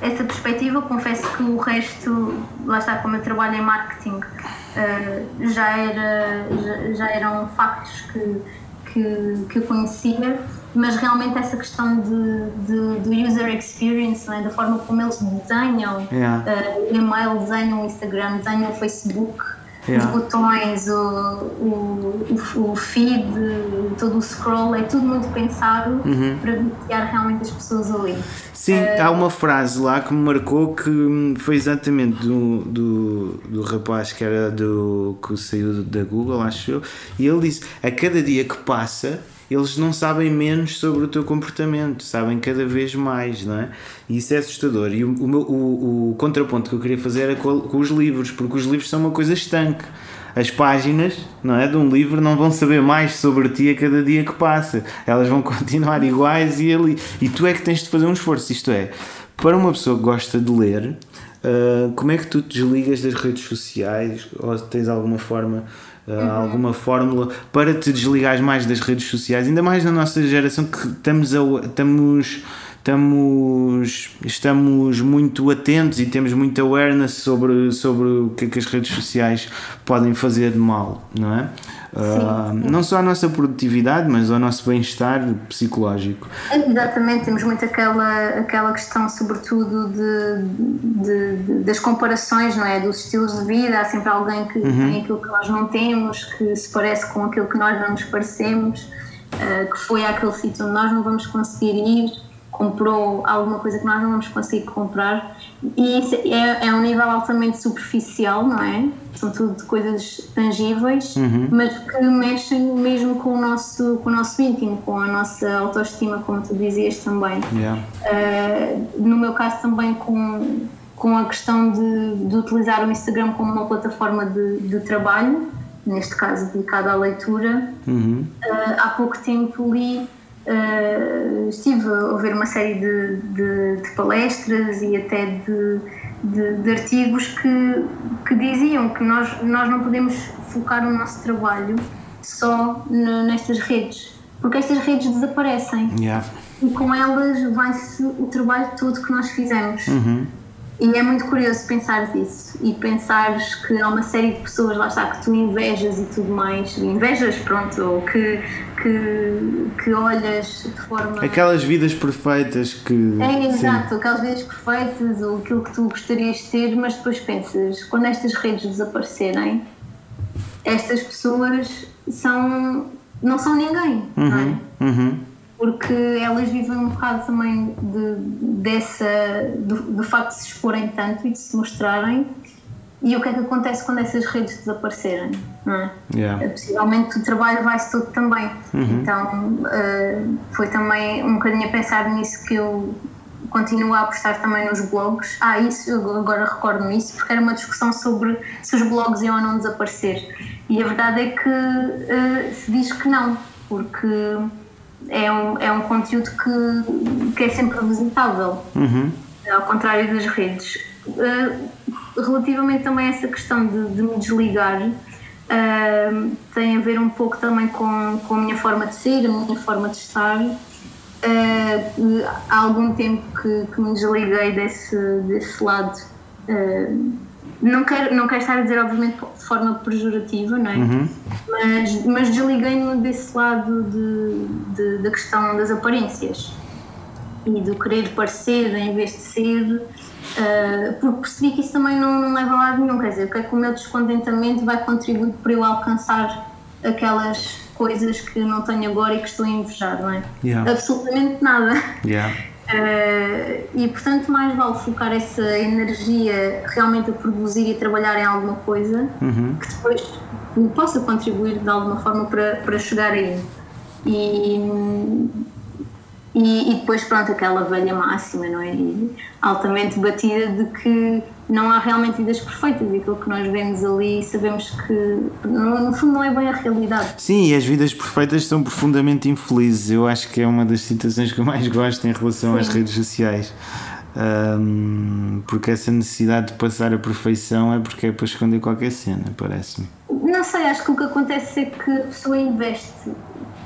essa perspectiva, confesso que o resto, lá está, como eu trabalho em marketing, eh, já, era, já, já eram factos que, que, que eu conhecia mas realmente essa questão de, de, do user experience, é? da forma como eles desenham yeah. uh, e-mail, desenham o Instagram, desenham o Facebook, yeah. os botões, o, o, o, feed, todo o scroll, é tudo muito pensado uhum. para beneficiar realmente as pessoas ali. Sim, uh, há uma frase lá que me marcou que foi exatamente do, do, do rapaz que era do que saiu da Google, acho eu, e ele disse: a cada dia que passa eles não sabem menos sobre o teu comportamento, sabem cada vez mais, não é? E isso é assustador. E o, o, meu, o, o contraponto que eu queria fazer era com, com, os livros, porque os livros são uma coisa estanque. As páginas não é, de um livro não vão saber mais sobre ti a cada dia que passa. Elas vão (laughs) continuar iguais e, ali, e tu é que tens de fazer um esforço. Isto é, para uma pessoa que gosta de ler, uh, como é que tu te desligas das redes sociais? Ou tens alguma forma uhum. alguma fórmula para te desligares mais das redes sociais, ainda mais na nossa geração que estamos a, estamos estamos, estamos muito atentos e temos muita awareness sobre, sobre o que é que as redes sociais podem fazer de mal, não é? Uh, não só a nossa produtividade, mas ao nosso bem-estar psicológico. Exatamente, temos muito aquela, aquela questão, sobretudo, de, de, de, das comparações, não é? Dos estilos de vida. Há sempre alguém que uhum. tem aquilo que nós não temos, que se parece com aquilo que nós não nos parecemos, uh, que foi àquele sítio onde nós não vamos conseguir ir comprou alguma coisa que nós não vamos conseguir comprar e isso é, é um nível altamente superficial, não é? São tudo coisas tangíveis, uhum. mas que mexem mesmo com o, nosso, com o nosso íntimo, com a nossa autoestima, como tu dizias também. Yeah. Uh, no meu caso também com, com a questão de, de utilizar o Instagram como uma plataforma de, de trabalho, neste caso dedicada à leitura. Uhum. Uh, há pouco tempo li Uh, estive a ouvir uma série de, de, de palestras e até de, de, artigos que, que diziam que nós, nós não podemos focar o nosso trabalho só nestas redes, porque estas redes desaparecem yeah. e com elas vai-se o trabalho todo que nós fizemos. Uhum. E é muito curioso pensar isso e pensares que há uma série de pessoas, lá está, que tu invejas e tudo mais, invejas, pronto, ou que, que, que olhas de forma. Aquelas vidas perfeitas que. É, exato, sim. aquelas vidas perfeitas ou aquilo que tu gostarias de ter, mas depois pensas, quando estas redes desaparecerem, estas pessoas são. não são ninguém, uhum, não é? Uhum porque elas vivem um bocado também de, dessa, do, do facto de se exporem tanto e de se mostrarem. E o que é que acontece quando essas redes desaparecerem? Não é? Yeah. Possivelmente o trabalho vai-se todo também. Uhum. Então uh, foi também um bocadinho a pensar nisso que eu continuo a apostar também nos blogs. Ah, isso, agora recordo-me isso, porque era uma discussão sobre se os blogs iam ou não desaparecer. E a verdade é que uh, se diz que não, porque é, um, é um conteúdo que, que é sempre visitável, Uhum. ao contrário das redes. Uh, relativamente também a essa questão de, de me desligar, uh, tem a ver um pouco também com, com a minha forma de ser, a minha forma de estar. Uh, há algum tempo que, que me desliguei desse, desse lado. Não quero, não quero estar a dizer, obviamente, de forma pejorativa, não é? Uhum. Mas, mas desliguei-me desse lado de, de, da questão das aparências e do querer parecer em vez de ser, uh, porque percebi que isso também não, não leva a lado nenhum. Quer dizer, o que é que o meu descontentamento vai contribuir para eu alcançar aquelas coisas que não tenho agora e que estou a invejar, não é? Yeah. Absolutamente nada. Yeah. Uh, e portanto, mais vale focar essa energia realmente a produzir e a trabalhar em alguma coisa Uhum. que depois possa contribuir de alguma forma para, para chegar aí. E, e, e depois, pronto, aquela velha máxima, não é? E altamente batida de que não há realmente vidas perfeitas e aquilo que nós vemos ali sabemos que, no, no fundo, não é bem a realidade. Sim, e as vidas perfeitas são profundamente infelizes. Eu acho que é uma das citações que eu mais gosto em relação às Sim. redes sociais. Ahm, porque essa necessidade de passar a perfeição é porque é para esconder qualquer cena, parece-me. Não sei, acho que o que acontece é que a pessoa investe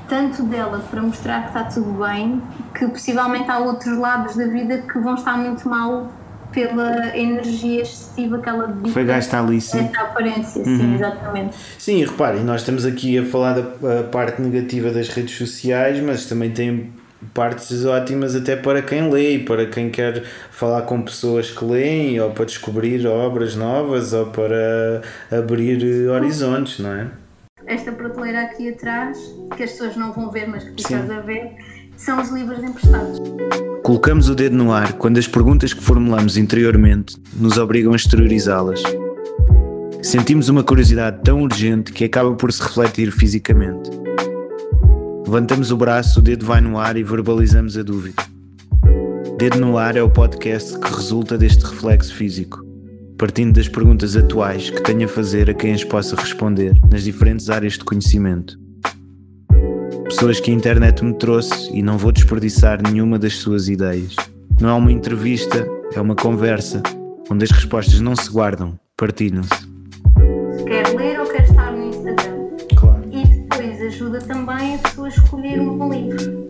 tanto dela para mostrar que está tudo bem, que possivelmente há outros lados da vida que vão estar muito mal pela energia excessiva que ela dedica Foi gasta ali, sim. essa aparência, sim, exatamente. Sim, e reparem, nós estamos aqui a falar da parte negativa das redes sociais, mas também tem partes ótimas até para quem lê e para quem quer falar com pessoas que leem ou para descobrir obras novas ou para abrir horizontes, não é? Esta prateleira aqui atrás, que as pessoas não vão ver, mas que tu estás a ver, são os livros emprestados. Colocamos o dedo no ar quando as perguntas que formulamos interiormente nos obrigam a exteriorizá-las. Sentimos uma curiosidade tão urgente que acaba por se refletir fisicamente. Levantamos o braço, o dedo vai no ar e verbalizamos a dúvida. Dedo no ar é o podcast que resulta deste reflexo físico, partindo das perguntas atuais que tenho a fazer a quem as possa responder nas diferentes áreas de conhecimento. Pessoas que a internet me trouxe e não vou desperdiçar nenhuma das suas ideias. Não é uma entrevista, é uma conversa, onde as respostas não se guardam, partilham-se. Se quer ler ou quer estar no Instagram. Claro. E depois ajuda também a pessoa a escolher um bom livro.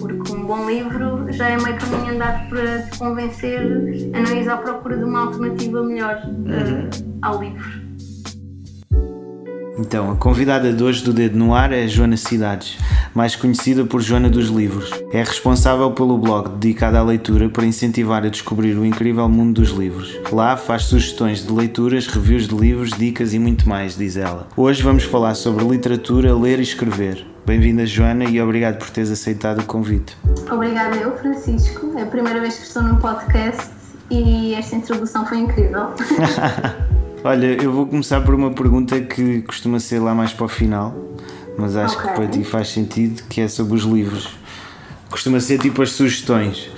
Porque um bom livro já é meio caminho andado para te convencer a não ir à procura de uma alternativa melhor eh, ao livro. Então, a convidada de hoje do Dedo no Ar é Joana Cidades, mais conhecida por Joana dos Livros. É responsável pelo blog dedicado à leitura para incentivar a descobrir o incrível mundo dos livros. Lá faz sugestões de leituras, reviews de livros, dicas e muito mais, diz ela. Hoje vamos falar sobre literatura, ler e escrever. Bem-vinda, Joana, e obrigado por teres aceitado o convite. Obrigada eu, Francisco. É a primeira vez que estou num podcast e esta introdução foi incrível. (laughs) Olha, eu vou começar por uma pergunta que costuma ser lá mais para o final, mas acho que Ok. para ti faz sentido, que é sobre os livros. Costuma ser tipo as sugestões,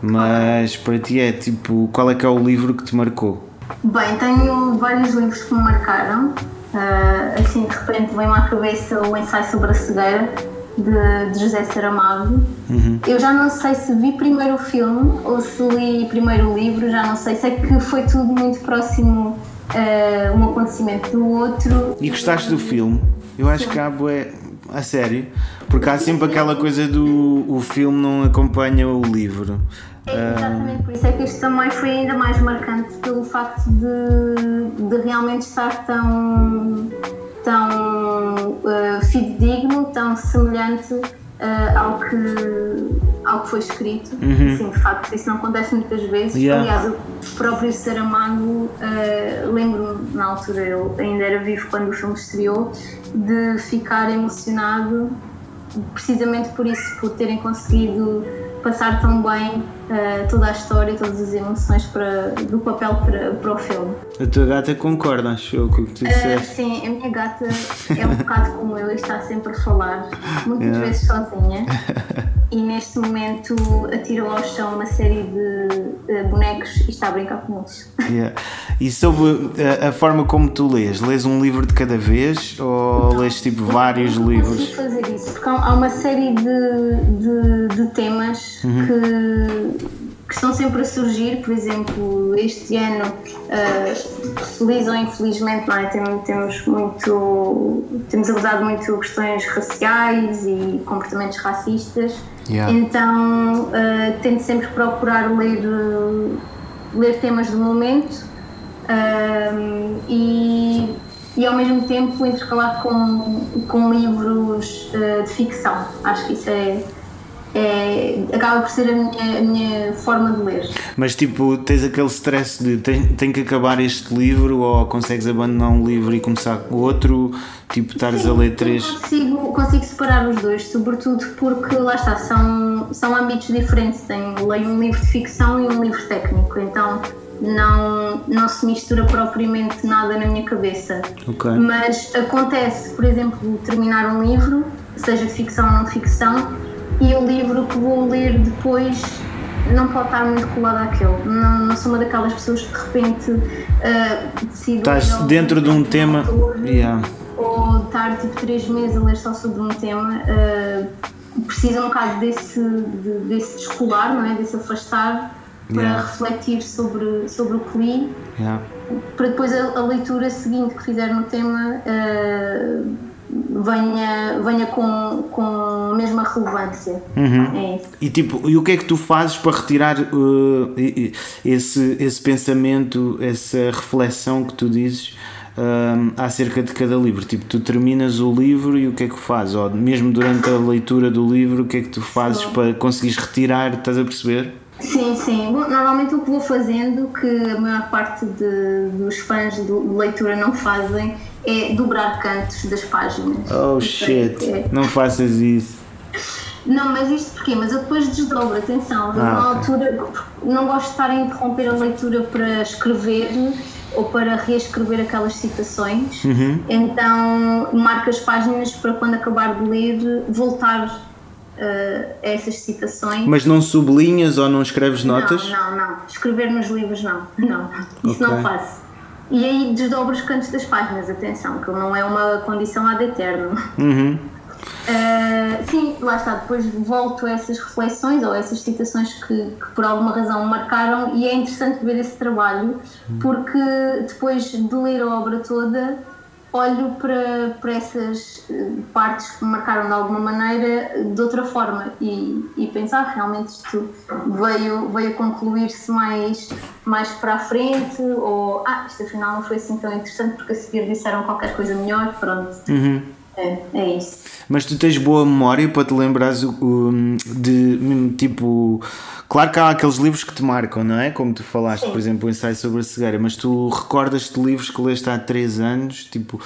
mas para ti é tipo, qual é que é o livro que te marcou? Bem, tenho vários livros que me marcaram. Ah, assim, de repente vem-me à cabeça o ensaio sobre a cegueira, de, de José Saramago. Eu já não sei se vi primeiro o filme ou se li primeiro o livro, já não sei. Sei que foi tudo muito próximo ah, um acontecimento do outro. E gostaste do filme? Eu acho que há bué, a sério, porque há sempre aquela coisa do o filme não acompanha o livro. É exatamente por isso é que este também foi ainda mais marcante pelo facto de, de realmente estar tão, tão eh, fidedigno, tão semelhante eh, ao, que, ao que foi escrito. Sim, de facto, isso não acontece muitas vezes. Yeah. Aliás, o próprio Saramago, eh, lembro-me na altura, eu ainda era vivo quando o filme estreou, de ficar emocionado precisamente por isso, por terem conseguido passar tão bem eh, toda a história, todas as emoções para, do papel para, para o filme. A tua gata concorda, acho eu, com o que tu Eh, disseste. sim, a minha gata é um bocado como eu e está sempre a falar, muitas Yeah. vezes sozinha. E neste momento atirou ao chão uma série de eh, bonecos e está a brincar com eles. Yeah. E sobre a, a, forma como tu lês, lês um livro de cada vez ou lês tipo vários eu livros? Fazer isso, porque há uma série de, de, de temas uhum. que que estão sempre a surgir, por exemplo, este ano, uh, feliz ou infelizmente, não é? temos, temos muito, temos abordado muito questões raciais e comportamentos racistas, yeah. então uh, tento sempre procurar ler, ler temas do momento uh, e, e ao mesmo tempo intercalar com, com livros de ficção. Acho que isso é é, acaba por ser a minha, a minha, forma de ler. Mas tipo, tens aquele stress de tenho, tenho que acabar este livro ou consegues abandonar um livro e começar outro? Tipo, estares a ler três. Consigo, consigo separar os dois, sobretudo porque lá está, são, são âmbitos diferentes. Tenho, leio um livro de ficção e um livro técnico, então não, não se mistura propriamente nada na minha cabeça. Okay. Mas acontece, por exemplo, terminar um livro, seja de ficção ou não ficção, e o livro que vou ler depois não pode estar muito colado àquele. Não, não sou uma daquelas pessoas que de repente uh, decido. Estás dentro de um tema. Yeah. Ou estar tipo três meses a ler só sobre um tema. Uh, precisa um bocado desse, de, desse descolar, não é? desse afastar para yeah. refletir sobre, sobre o que li. Yeah. Para depois a, a, leitura seguinte que fizer no tema. Uh, venha, venha com, com a mesma relevância. Uhum. É isso. E, tipo, e o que é que tu fazes para retirar uh, esse, esse pensamento, essa reflexão que tu dizes uh, acerca de cada livro? Tipo, tu terminas o livro e o que é que fazes? Ou mesmo durante a leitura do livro, o que é que tu fazes sim. para conseguires retirar? Estás a perceber? Sim, sim. Bom, normalmente o que vou fazendo, que a maior parte de, dos fãs de leitura não fazem, é dobrar cantos das páginas. Oh shit, é. não faças isso. Não, mas isto porquê? Mas eu depois desdobro, atenção, ah, na okay. altura não gosto de estar a interromper a leitura para escrever ou para reescrever aquelas citações, uhum. então marco as páginas para quando acabar de ler voltar uh, essas citações. Mas não sublinhas ou não escreves notas? Não, não, não. Escrever nos livros não, não, isso okay. não faço. E aí desdobra os cantos das páginas, atenção, que não é uma condição ad eterno. Uhum. Uh, (laughs) sim, lá está, depois volto a essas reflexões ou a essas citações que, que, por alguma razão marcaram e é interessante ver esse trabalho porque depois de ler a obra toda olho para, para essas eh, partes que me marcaram de alguma maneira de outra forma e, e pensar realmente isto veio, veio concluir-se mais, mais para a frente ou ah, isto afinal não foi assim tão interessante porque a seguir disseram qualquer coisa melhor, pronto. Uhum. É, é isso. Mas tu tens boa memória para te lembrares de tipo Claro que há aqueles livros que te marcam, não é? Como tu falaste, Sim. por exemplo, o ensaio sobre a cegueira, mas tu recordas-te livros que leste há 3 anos? Tipo,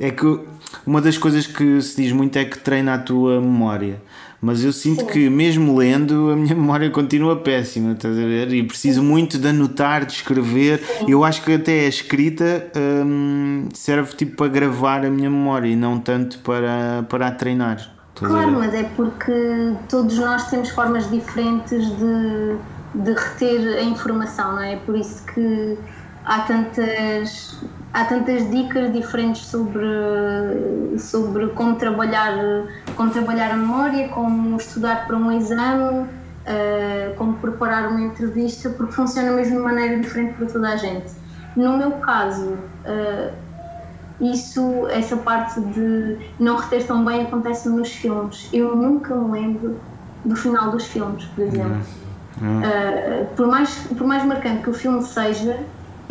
é que uma das coisas que se diz muito é que treina a tua memória. Mas eu sinto Sim. que, mesmo lendo, a minha (laughs) memória continua péssima, estás a ver? E preciso Sim. muito de anotar, de escrever. Eu acho que até a escrita hum, serve tipo para gravar a minha memória e não tanto para, para a treinar. Claro, mas é porque todos nós temos formas diferentes de, de reter a informação, não é? Por isso que há tantas, há tantas dicas diferentes sobre, sobre como, trabalhar, como trabalhar a memória, como estudar para um exame, uh, como preparar uma entrevista, porque funciona mesmo de maneira diferente para toda a gente. No meu caso, uh, isso, essa parte de não reter tão bem acontece nos filmes. Eu nunca me lembro do final dos filmes, por exemplo. Uh, por, mais, por mais marcante que o filme seja,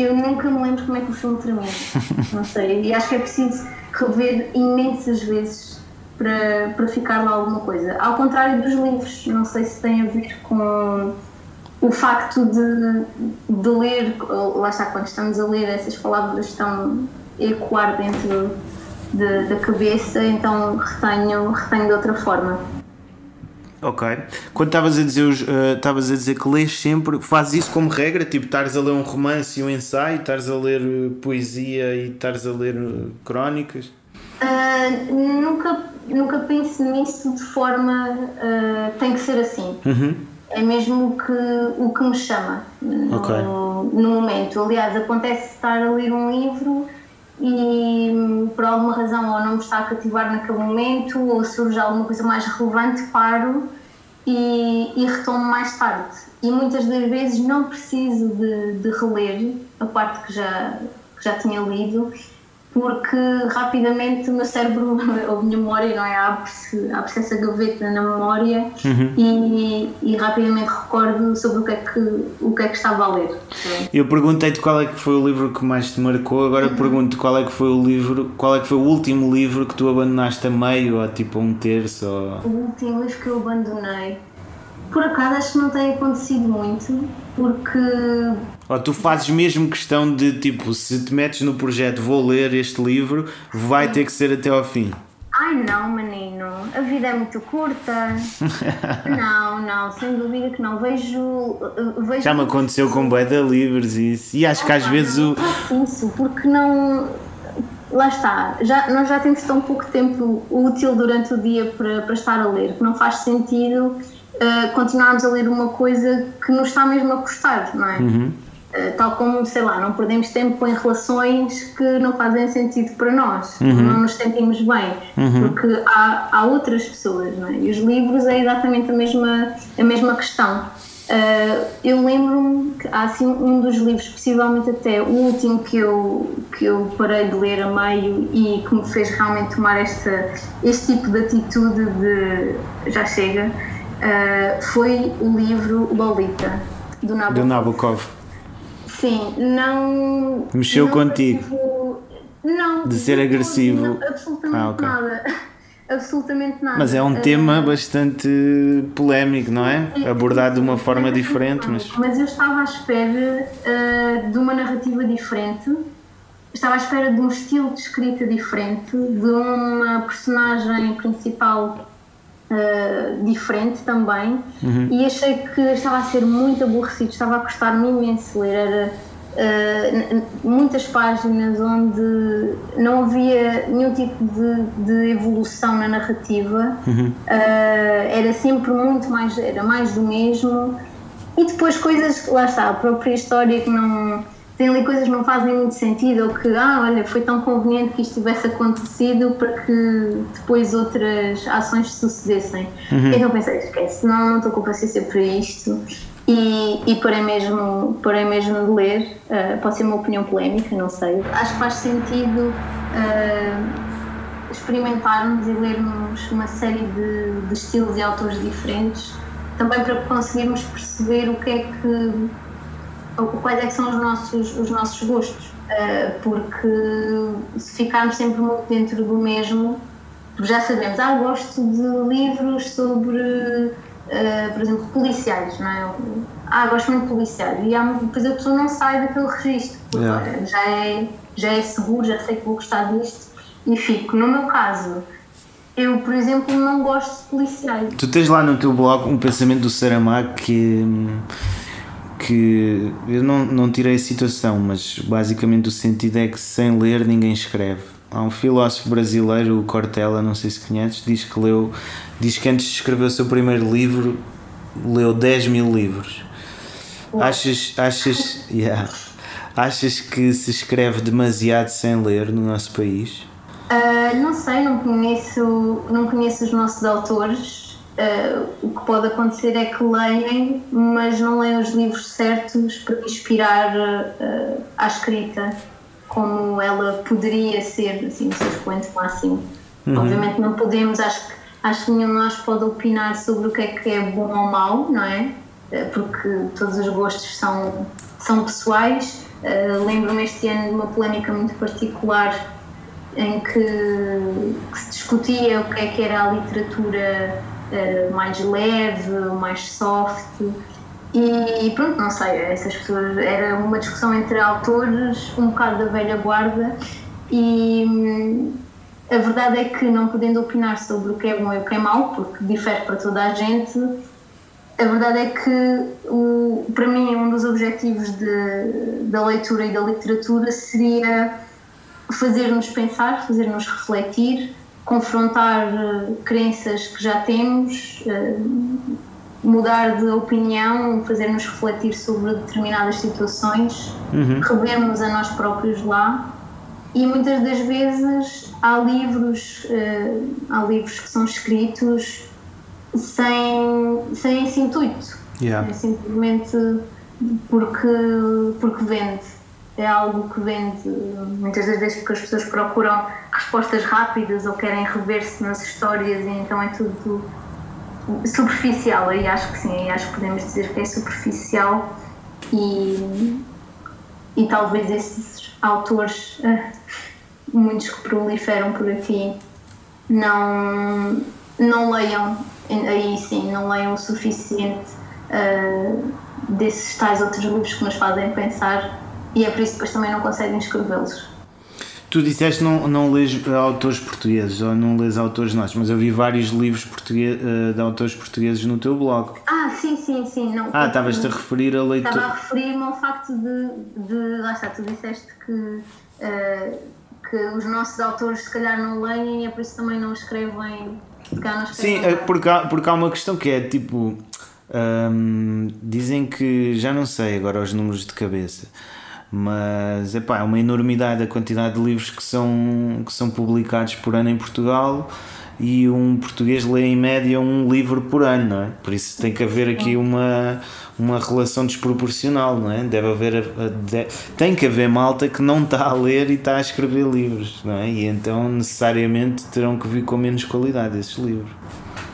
eu nunca me lembro como é que o filme termina. (laughs) não sei. E acho que é preciso rever imensas vezes para, para ficar lá alguma coisa. Ao contrário dos livros, não sei se tem a ver com o facto de, de ler, lá está, quando estamos a ler, essas palavras estão ecoar dentro de, da cabeça, então retenho, retenho de outra forma. Ok. Quando estavas a dizer uh, estavas a dizer que lês sempre, fazes isso como regra? Tipo, estares a ler um romance e um ensaio, estares a ler eh, poesia e estares a ler uh, crónicas? Uh, nunca, nunca penso nisso de forma uh, tem que ser assim. Uhum. é mesmo o que, o que me chama no, Ok. no momento. Aliás, acontece estar a ler um livro e hum, por alguma razão ou não me está a cativar naquele momento ou surge alguma coisa mais relevante, paro e, e retomo mais tarde. E muitas das vezes não preciso de, de reler a parte que já, que já tinha lido, porque rapidamente o meu cérebro, (laughs) ou a minha memória, não é? Abre-se abre essa gaveta na memória e, e rapidamente recordo sobre o que é que, o que, é que estava a ler. Eu perguntei-te qual é que foi o livro que mais te marcou, agora pergunto qual é que foi o livro, qual é que foi o último livro que tu abandonaste a meio, ou tipo a um terço, ou... O último livro que eu abandonei, por acaso acho que não tem acontecido muito, porque ou tu fazes mesmo questão de tipo, se te metes no projeto vou ler este livro, vai ter que ser até ao fim. Ai não, menino, a vida é muito curta. (laughs) não, não, sem dúvida que não. Vejo. vejo Já me aconteceu com bué de livros e isso. E acho que às Ah, vezes não o. isso, porque não. Lá está, já, nós já temos tão pouco tempo útil durante o dia para, para estar a ler, que não faz sentido eh, continuarmos a ler uma coisa que nos está mesmo a custar, não é? Uhum. Eh, tal como, sei lá, não perdemos tempo em relações que não fazem sentido para nós, Uhum. não nos sentimos bem, porque há, há outras pessoas, não é? E os livros é exatamente a mesma, a mesma questão. Eh, eu lembro-me que há assim um dos livros, possivelmente até o último que eu, que eu parei de ler a meio e que me fez realmente tomar esta, este tipo de atitude de já chega, eh, foi o livro Lolita, do Nabokov. do Nabokov. Sim, não. Mexeu não contigo? Não. De ser não, agressivo? não, absolutamente Ah, ok. nada. (laughs) Absolutamente nada. Mas é um Eh, tema bastante polémico, não é? Abordado de uma forma diferente, mas. Mas eu estava à espera eh, de uma narrativa diferente, estava à espera de um estilo de escrita diferente, de uma personagem principal eh, diferente também, e achei que estava a ser muito aborrecido, estava a custar-me imenso ler. Era, n- muitas páginas onde não havia nenhum tipo de, de evolução na narrativa, Eh, era sempre muito mais, era mais do mesmo. E depois coisas, lá está, a própria história que não. Tem ali coisas que não fazem muito sentido, ou que, ah, olha, foi tão conveniente que isto tivesse acontecido para que depois outras ações sucedessem. Então pensei, esquece, não, não estou com paciência para isto. E, e parei, mesmo, parei mesmo de ler, eh, pode ser uma opinião polémica, não sei. Acho que faz sentido eh, experimentarmos e lermos uma série de, de estilos e autores diferentes, também para conseguirmos perceber o que é que quais é que são os nossos, os nossos gostos. Uh, porque se ficarmos sempre muito dentro do mesmo, já sabemos, ah, gosto de livros sobre, uh, por exemplo, policiais, não é? Ah, gosto muito de policiais. E há, depois a pessoa não sai daquele registro, porque Yeah. já, é, já é seguro, já sei que vou gostar disto e fico. No meu caso, eu, por exemplo, não gosto de policiais. Tu tens lá no teu blog um pensamento do Saramago que. Que eu não, não tirei a citação, mas basicamente o sentido é que sem ler ninguém escreve. Há um filósofo brasileiro, o Cortella, não sei se conheces, diz que leu, diz que antes de escrever o seu primeiro livro leu 10 mil livros. Achas, achas, yeah, achas que se escreve demasiado sem ler no nosso país? Uh, não sei, não conheço, não conheço os nossos autores. Uh, o que pode acontecer é que leem, mas não leem os livros certos para inspirar uh, à escrita como ela poderia ser, assim, no seu expoente máximo. Obviamente não podemos, acho que, acho que nenhum de nós pode opinar sobre o que é que é bom ou mau, não é? Uh, Porque todos os gostos são, são pessoais. Uh, Lembro-me este ano de uma polémica muito particular em que, que se discutia o que é que era a literatura uh, mais leve, mais soft. E pronto, não sei, essas pessoas. Era uma discussão entre autores, um bocado da velha guarda, e hum, a verdade é que, não podendo opinar sobre o que é bom e o que é mau, porque difere para toda a gente, a verdade é que, o, para mim, um dos objetivos de, da leitura e da literatura seria fazer-nos pensar, fazer-nos refletir, confrontar uh, crenças que já temos uh, mudar de opinião, fazer-nos refletir sobre determinadas situações, uhum. revermos a nós próprios lá. E muitas das vezes há livros, uh, há livros que são escritos sem, sem esse intuito. Yeah. É simplesmente porque, porque vende. É algo que vende muitas das vezes porque as pessoas procuram respostas rápidas ou querem rever-se nas histórias e então é tudo superficial, e acho que sim, acho que podemos dizer que é superficial e, e talvez esses autores, uh, muitos que proliferam por aqui, não, não leiam, aí sim, não leiam o suficiente uh, desses tais outros livros que nos fazem pensar e é por isso que depois também não conseguem escrevê-los. Tu disseste não, não lês autores portugueses ou não lês autores nossos, mas eu vi vários livros uh, de autores portugueses no teu blog. Ah, sim, sim, sim. Não, ah, estavas-te a referir a leitura. Estava a referir-me ao facto de, de. Lá está, tu disseste que, uh, que os nossos autores se calhar não leem e é por isso também não escrevem. Não escrevem sim, é porque há, porque há uma questão que é tipo. Um, dizem que já não sei agora os números de cabeça mas epá, é uma enormidade a quantidade de livros que são, que são publicados por ano em Portugal e um português lê em média um livro por ano, não é? Por isso tem que haver aqui uma, uma relação desproporcional, não é? Deve haver de, tem que haver malta que não está a ler e está a escrever livros, não é? E então necessariamente terão que vir com menos qualidade esses livros.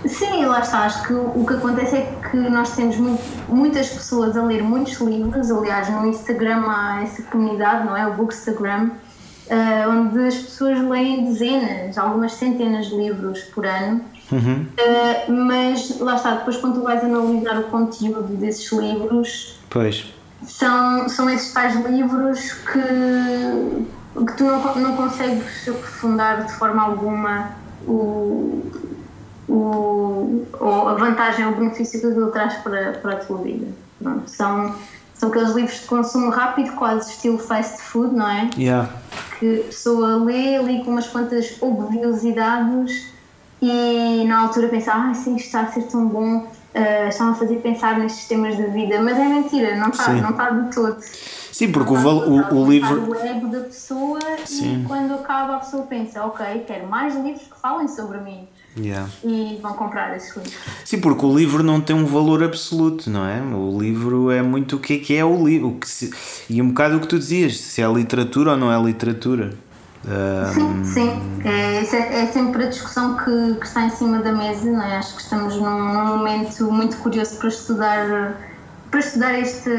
Sim, lá está. Acho que o que acontece é que nós temos muitas pessoas a ler muitos livros. Aliás, no Instagram há essa comunidade, não é? O Bookstagram, uh, onde as pessoas leem dezenas, algumas centenas de livros por ano. Uhum. Uh, mas lá está, depois quando tu vais analisar o conteúdo desses livros, pois. São, são esses tais livros que, que tu não, não consegues aprofundar de forma alguma o, o, a vantagem ou o benefício que aquilo traz para, para a tua vida. Pronto, são, são aqueles livros de consumo rápido, quase estilo fast food, não é? Yeah. Que a pessoa lê ali com umas quantas obviosidades e na altura pensa, ah, sim, isto está a ser tão bom, uh, estão a fazer pensar nestes temas da vida, mas é mentira, não está, não está de todo. Sim, porque o, o, o livro. o ego da pessoa Sim. e quando acaba a pessoa pensa, ok, quero mais livros que falem sobre mim. Yeah. E vão comprar esses livros. Sim, porque o livro não tem um valor absoluto, não é? O livro é muito o que é, que é o livro. E um bocado o que tu dizias, se é literatura ou não é literatura. Um... Sim, sim. É, é, é, sempre a discussão que, que, está em cima da mesa, não é? Acho que estamos num, num momento muito curioso para estudar para estudar este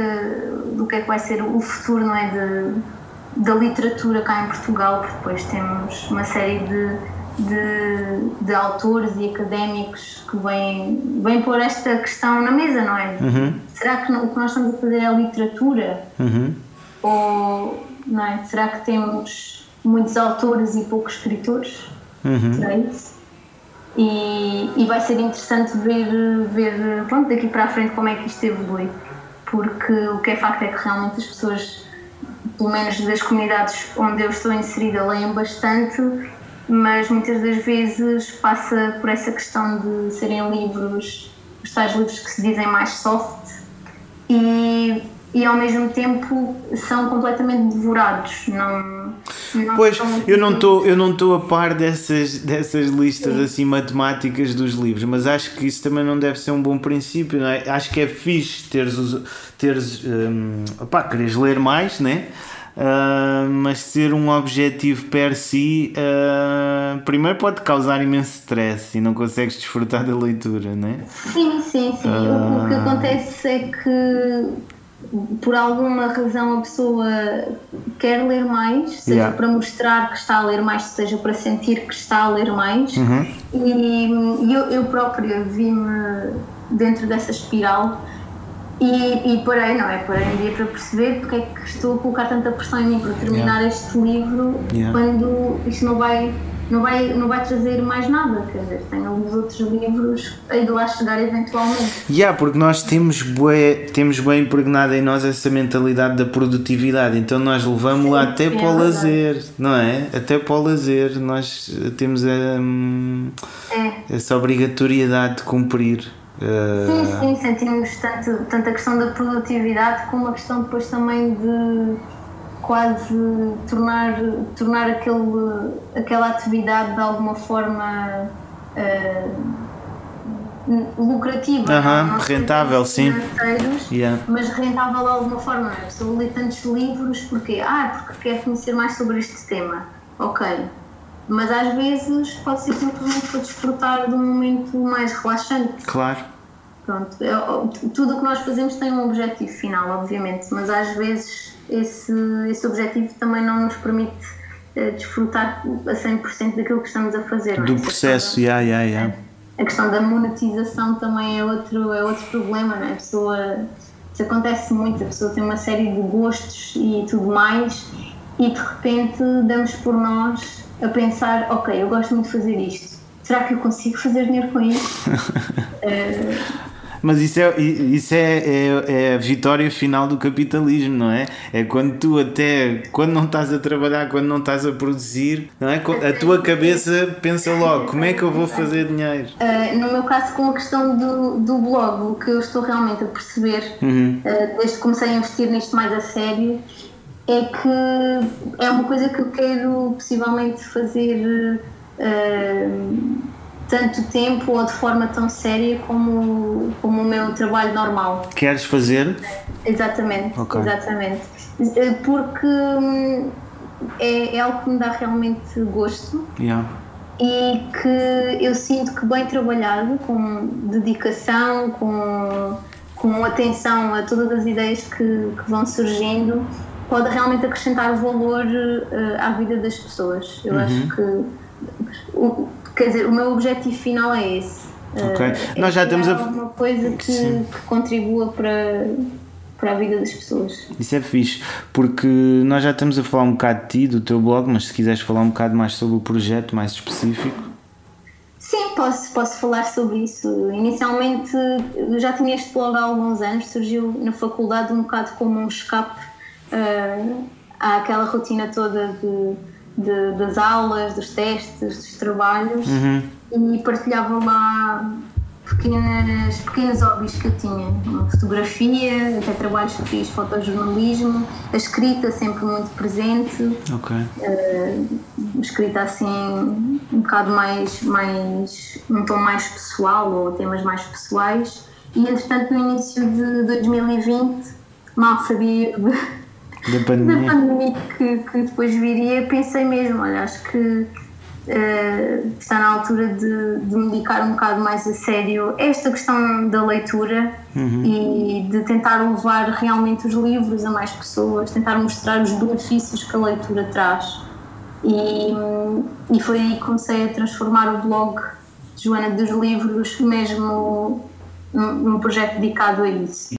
do que é que vai ser o futuro não é de, da literatura cá em Portugal porque depois temos uma série de de, de autores e académicos que vêm, vêm pôr esta questão na mesa, não é? Uhum. Será que o que nós estamos a fazer é literatura? Uhum. Ou não é? será que temos muitos autores e poucos escritores? Uhum. Será isso? E, e vai ser interessante ver, ver pronto, daqui para a frente como é que isto evolui. Porque o que é facto é que realmente as pessoas, pelo menos das comunidades onde eu estou inserida, leem bastante mas muitas das vezes passa por essa questão de serem livros, os tais livros que se dizem mais soft e, e ao mesmo tempo são completamente devorados. Não, não pois, eu não estou eu não estou a par dessas, dessas listas Sim. assim matemáticas dos livros, mas acho que isso também não deve ser um bom princípio, não é? Acho que é fixe teres, teres um, opá, queres ler mais, né? Uh, mas ser um objetivo per si, uh, primeiro pode causar imenso stress e não consegues desfrutar da leitura, né? Sim, sim, sim. Uh... O que acontece é que por alguma razão a pessoa quer ler mais, seja yeah. para mostrar que está a ler mais, seja para sentir que está a ler mais. Uhum. E, eu, eu própria vi-me dentro dessa espiral e, e parei, não é? Um dia para perceber porque é que estou a colocar tanta pressão em mim para terminar yeah. este livro yeah. quando isto não vai, não, vai, não vai trazer mais nada. Quer dizer, tenho alguns outros livros aí de lá chegar eventualmente. Yeah, porque nós temos bem, temos bem impregnada em nós essa mentalidade da produtividade, então nós levamos lá até é para o lazer, não é? Até para o lazer, nós temos hum, é. essa obrigatoriedade de cumprir. Sim, sim, sentimos tanto, tanto a questão da produtividade como a questão depois também de quase tornar, tornar aquele, aquela atividade de alguma forma uh, lucrativa. Uhum, rentável, sim. Yeah. Mas rentável de alguma forma. É? Estou a ler tantos livros porque, ah, porque quero conhecer mais sobre este tema. Ok. Mas às vezes pode ser simplesmente para desfrutar de um momento mais relaxante. Claro. Pronto, é, tudo o que nós fazemos tem um objetivo final, obviamente, mas às vezes esse, esse objetivo também não nos permite uh, desfrutar a 100% daquilo que estamos a fazer. Do é? processo, yeah, yeah, yeah. A questão da monetização também é outro, é outro problema, não é? A pessoa, isso acontece muito, a pessoa tem uma série de gostos e tudo mais e de repente damos por nós a pensar, ok, eu gosto muito de fazer isto, será que eu consigo fazer dinheiro com isto? uh, (laughs) Mas isso, é, isso é, é, é, a vitória final do capitalismo, não é? É quando tu até, quando não estás a trabalhar, quando não estás a produzir, não é? A tua cabeça pensa logo, como é que eu vou fazer dinheiro? Uh, no meu caso, com a questão do, do blog, o que eu estou realmente a perceber, uhum. uh, desde que comecei a investir nisto mais a sério, é que é uma coisa que eu quero possivelmente fazer... Uh, tanto tempo ou de forma tão séria como, como o meu trabalho normal. Queres fazer? Exatamente, okay. exatamente. Eh, porque hum, é, é algo que me dá realmente gosto. Yeah. E que eu sinto que bem trabalhado, com dedicação, com, com atenção a todas as ideias que, que vão surgindo, pode realmente acrescentar valor uh, à vida das pessoas. Eu uhum. acho que Quer dizer, o meu objetivo final é esse. Ok. Uh, Nós já temos a. uma coisa que, que contribua para, para a vida das pessoas. Isso é fixe, porque nós já estamos a falar um bocado de ti, do teu blog, mas se quiseres falar um bocado mais sobre o projeto mais específico. Sim, posso, posso falar sobre isso. Inicialmente eu já tinha este blog há alguns anos, surgiu na faculdade um bocado como um escape uh, àquela rotina toda de de, das aulas, dos testes, dos trabalhos uhum. e partilhava lá pequenas, pequenos hobbies que eu tinha. Uma fotografia, até trabalhos que fiz, fotojornalismo, a escrita sempre muito presente. Ok. Uh, escrita assim um bocado mais, mais, um tom mais pessoal ou temas mais pessoais. E entretanto no início de 2020 mal sabia da pandemia, da pandemia que, que depois viria, pensei mesmo, olha, acho que uh, está na altura de, de me dedicar um bocado mais a sério a esta questão da leitura uhum. e de tentar levar realmente os livros a mais pessoas, tentar mostrar os benefícios que a leitura traz. E, e foi aí que comecei a transformar o blog Joana dos Livros mesmo num, num projeto dedicado a isso.